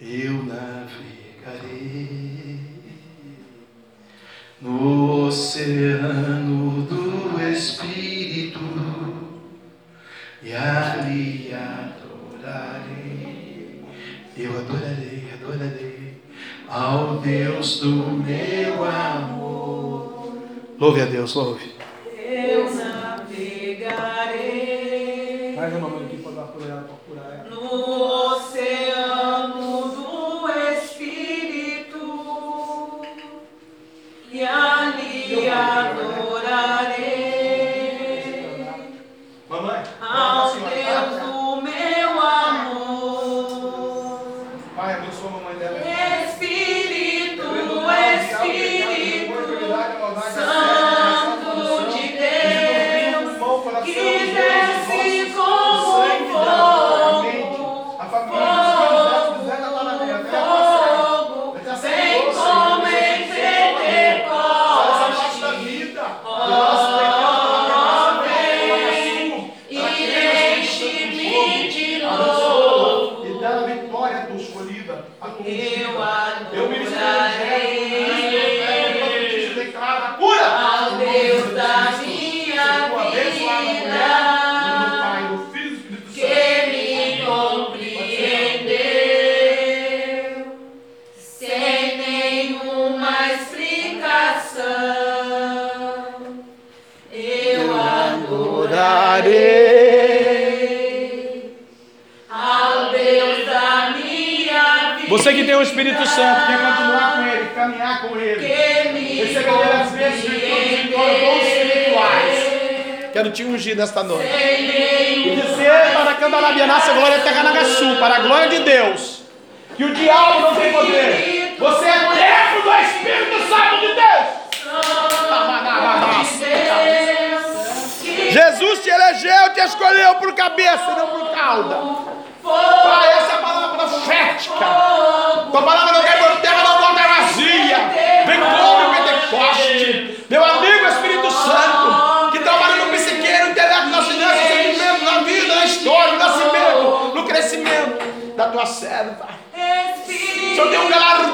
Eu navegarei no oceano do Espírito e ali adorarei. Eu adorarei, adorarei ao Deus do meu amor. Louve a Deus, louve. Eu navegarei Mais uma Você que tem o Espírito Santo, quer continuar com Ele, caminhar com Ele, receber as bênçãos de os dons espirituais. Quero te ungir nesta noite. E dizer para Candarabianaça Glória Terranagaçu, para a glória de Deus, que o diabo não tem poder. Você é templo do Espírito Santo de Deus. Jesus te elegeu, te escolheu por cabeça e não por cauda. Pai, essa é palavra profética. Tua palavra não quer por terra, não volta vazia. Vem como o Pentecoste. Meu amigo Espírito Santo, que trabalha no psiqueiro, intelecto, nas finanças, sentimento, na vida, na história, no nascimento, no crescimento da tua serva. Senhor tem um galardão,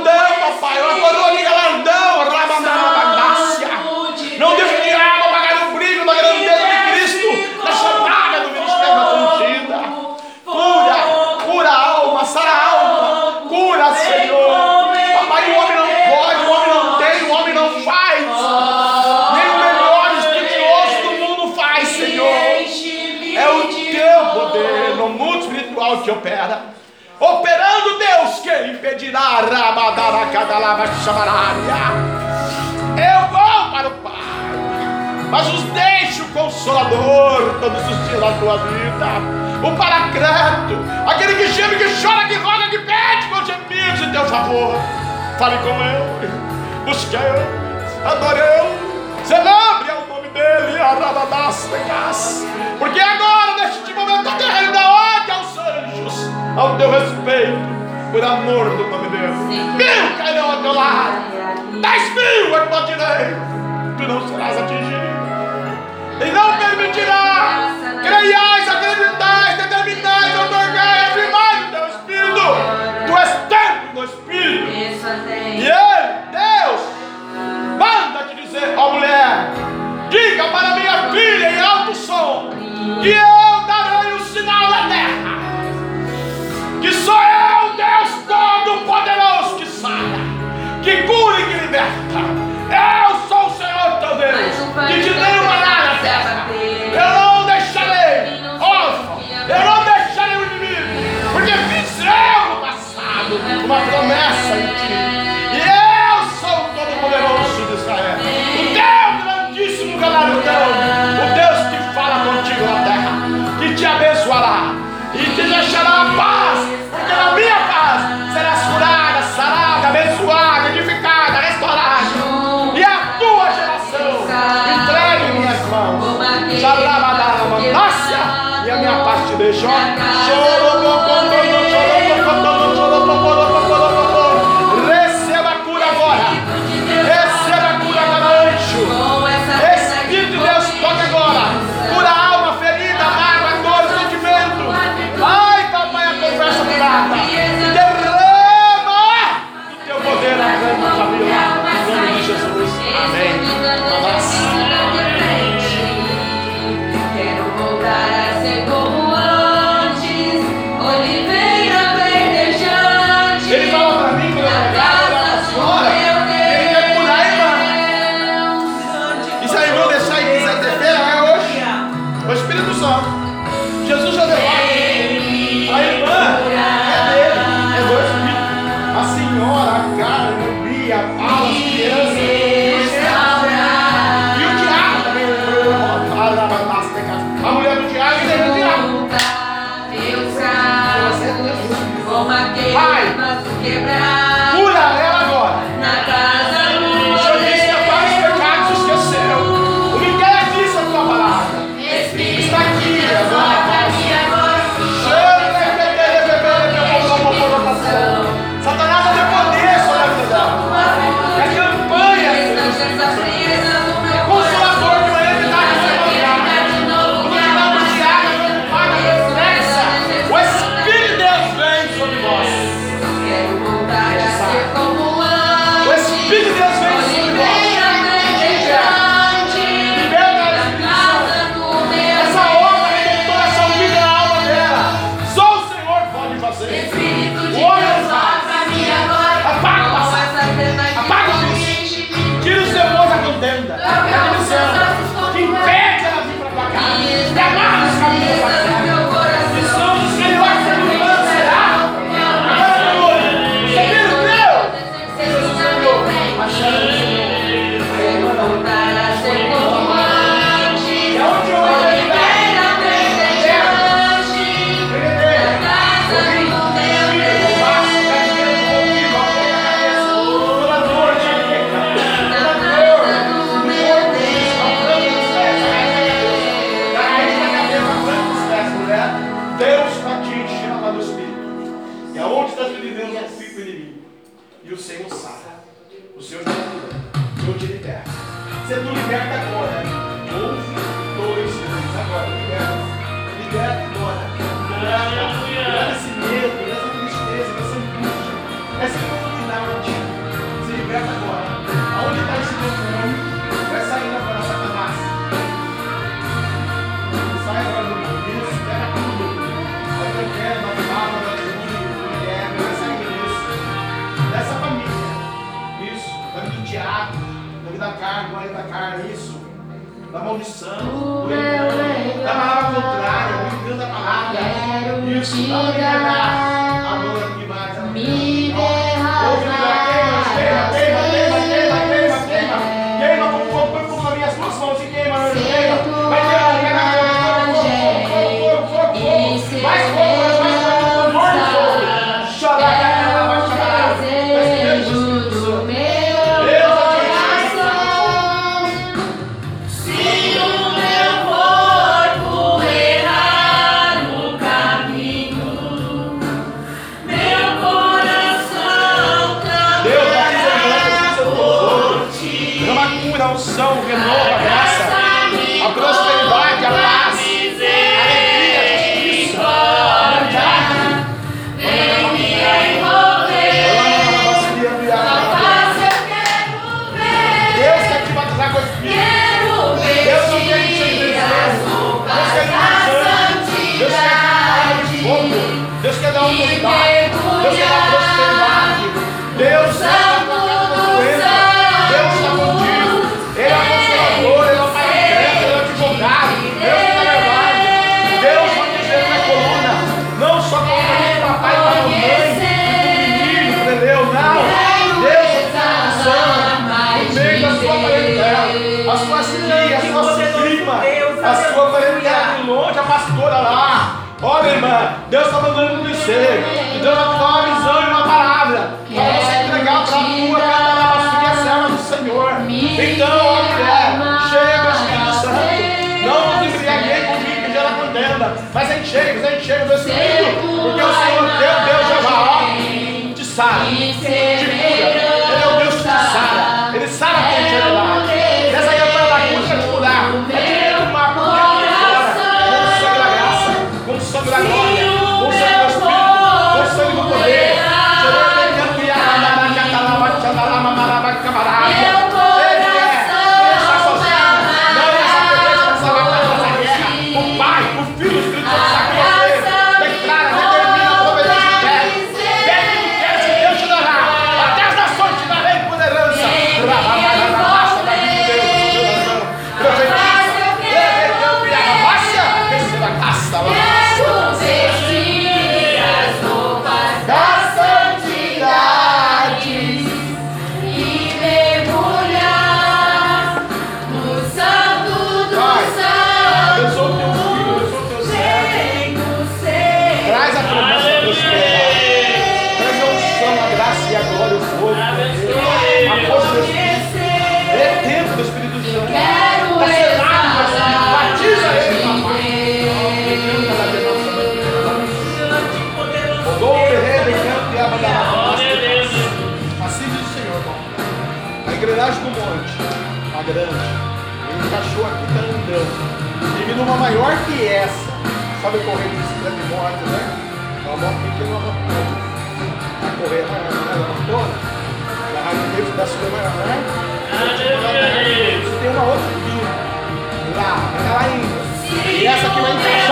Eu vou para o Pai, mas os deixo o Consolador todos os dias da tua vida. O Paracleto, aquele que chama, que chora, que roga, que pede com gemidos em teu favor. Fale com ele, busque ele, adore ele, celebre o nome dele, Arabadastas. Porque agora, neste momento, o terreno da ordem aos anjos, ao teu respeito, por amor do nome dele. Mil cairão ao teu lado. Dez mil à tua direita, tu não serás atingido, e não permitirá. Creiais, acreditais, determinais, otorgai, afirmai o teu espírito. Tu és templo do espírito. E ele, Deus, manda te dizer, ó mulher, diga para minha filha em alto som, que eu maldição. Tu é. Tá da palavra contrária, o engano da palavra. Isso, dá uma. cheios, enchei do Espírito, porque o Senhor teu Deus é Jeová, te sabe, te cura, sabe correr de bicicleta de moto, né? Uma moto pequena, uma moto grande. A correr na maratona, na Rádio Neves da Sul-Maranhão, né? Isso tem uma outra aqui. Lá, ela ainda. E essa aqui vai entrar.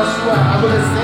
Puberdade, na sua adolescência, na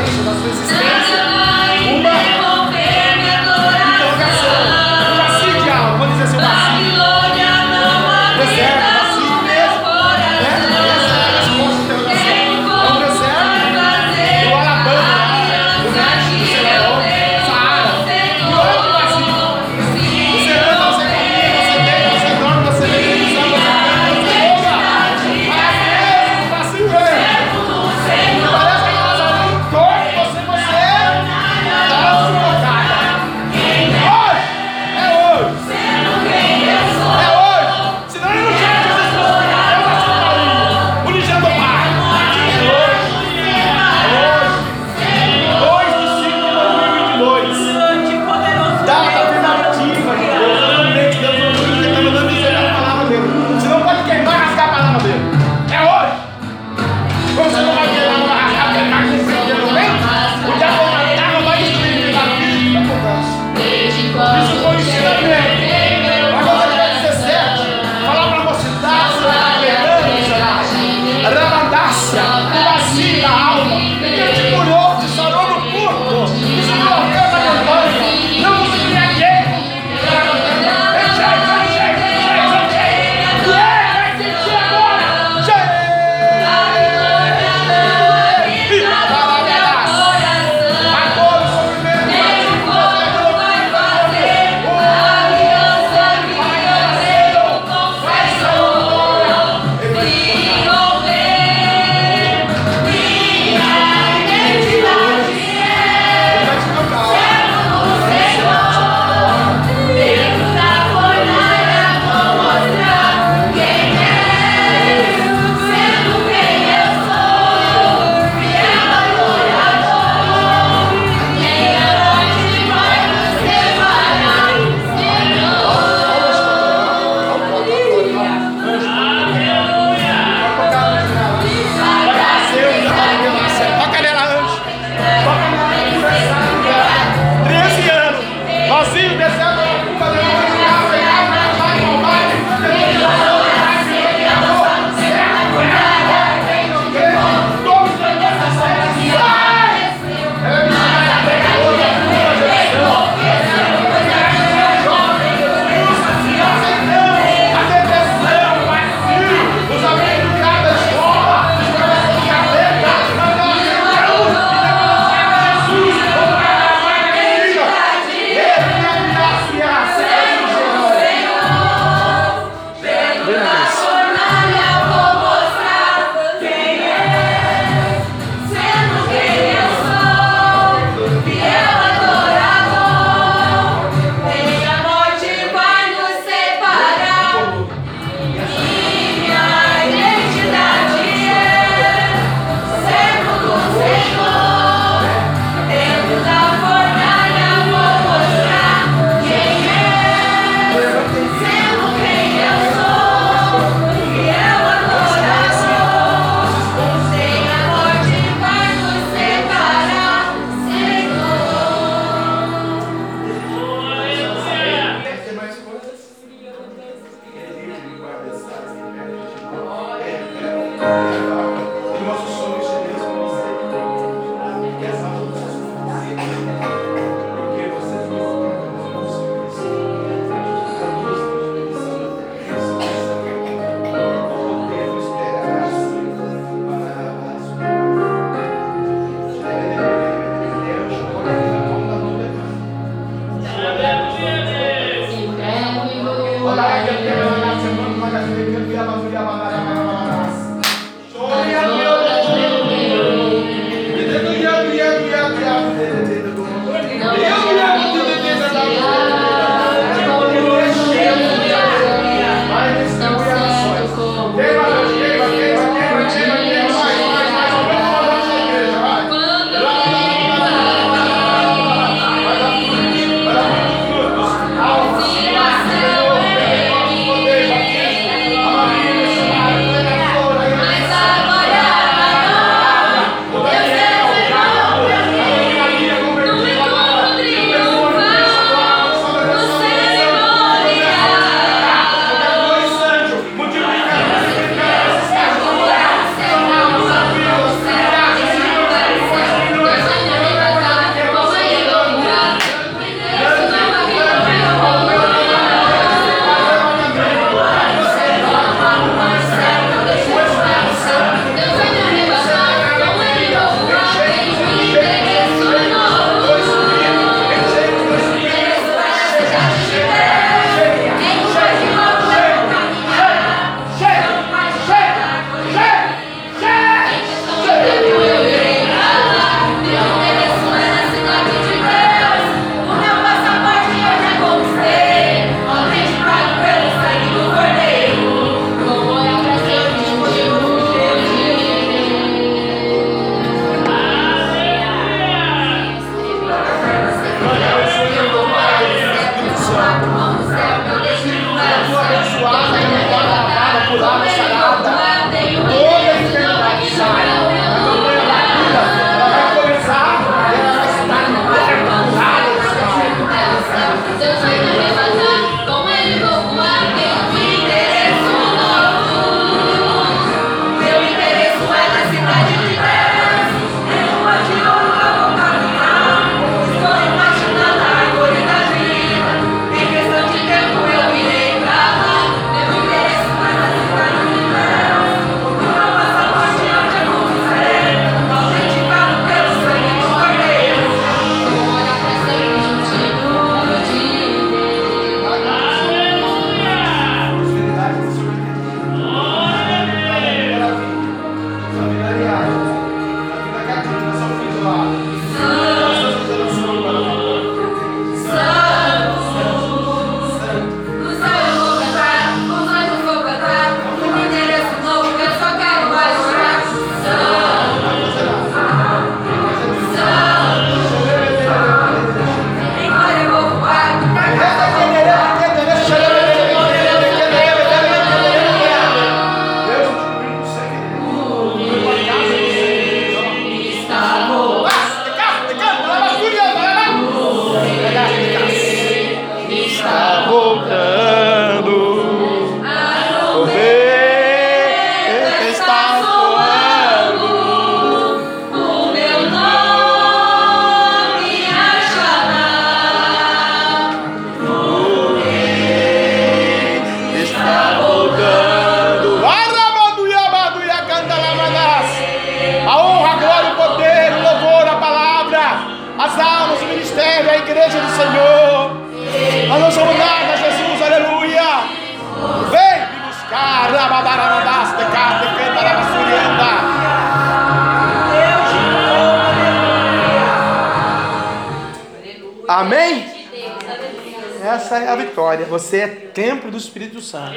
vitória. Você é templo do Espírito Santo.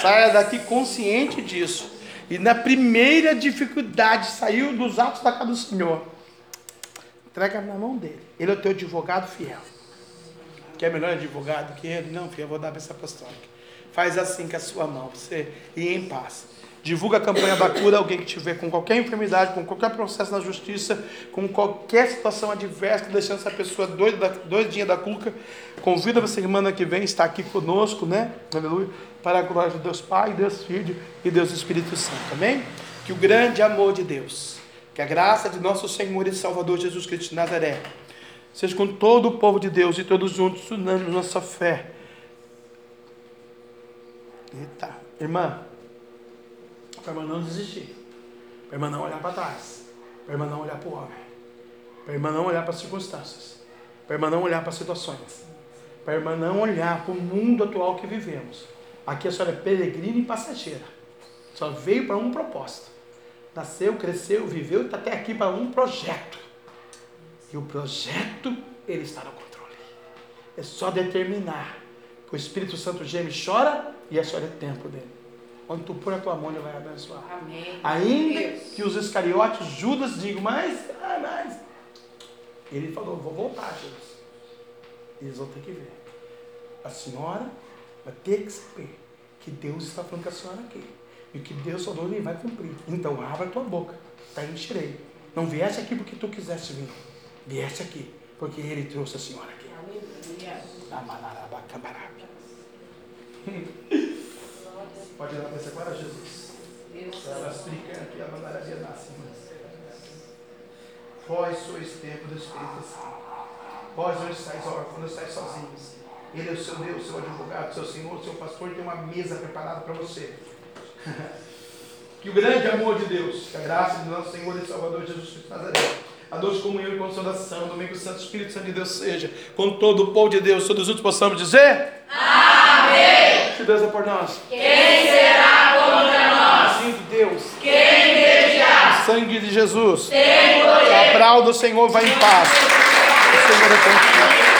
Saia daqui consciente disso. E na primeira dificuldade, saiu dos atos da casa do Senhor. Entrega na mão dele. Ele é o teu advogado fiel. Quer melhor advogado que ele? Não, filho, eu vou dar para essa apostólica. Faz assim com a sua mão, você ir em paz. Divulga a campanha da cura, alguém que tiver com qualquer enfermidade, com qualquer processo na justiça, com qualquer situação adversa, deixando essa pessoa doida, doidinha da cuca. Convida você semana que vem, está aqui conosco, né? Aleluia. Para a glória de Deus Pai, Deus Filho e Deus Espírito Santo. Amém? Que o grande amor de Deus, que a graça de nosso Senhor e Salvador Jesus Cristo de Nazaré, seja com todo o povo de Deus e todos juntos, unânimes nossa fé. Eita, irmã, para irmã não desistir, para irmã não olhar para trás, para irmã não olhar para o homem, para irmã não olhar para as circunstâncias, para irmã não olhar para as situações, para irmã não olhar para o mundo atual que vivemos. Aqui a senhora é peregrina e passageira, só veio para um propósito. Nasceu, cresceu, viveu e está até aqui para um projeto. E o projeto, ele está no controle. É só determinar. O Espírito Santo geme e chora e a senhora é templo dele. Onde tu põe a tua mão, ele vai abençoar. Amém. Ainda Deus. que os escariotes, Judas, digam, mas, ah, mas. Ele falou, vou voltar, Jesus. Eles vão ter que ver. A senhora vai ter que saber que Deus está falando com a senhora aqui. E que Deus falou, ele vai cumprir. Então abra a tua boca. Está encherei. Não viesse aqui porque tu quisesse vir. Viesse aqui, porque ele trouxe a senhora aqui. Amanarabacambarabe. Pode ir lá para essa agora, Jesus. Ela explica aqui a mandarabia nasce. Vós sois tempo do Espírito Santo. Vós não estáis órfãos, não estáis sozinhos. Ele é o seu Deus, seu advogado, seu Senhor, seu pastor, tem uma mesa preparada para você. que o grande amor de Deus, que a graça do nosso Senhor e Salvador Jesus Cristo Nazaré, a doce comunhão e consolação, do meio do Santo Espírito Santo de Deus seja, com todo o povo de Deus, todos juntos possamos dizer: Amém! Se Deus é por nós, quem será contra nós? De Deus, quem desejar? O sangue de Jesus, tem poder. A do Senhor vai em paz. O Senhor é contigo.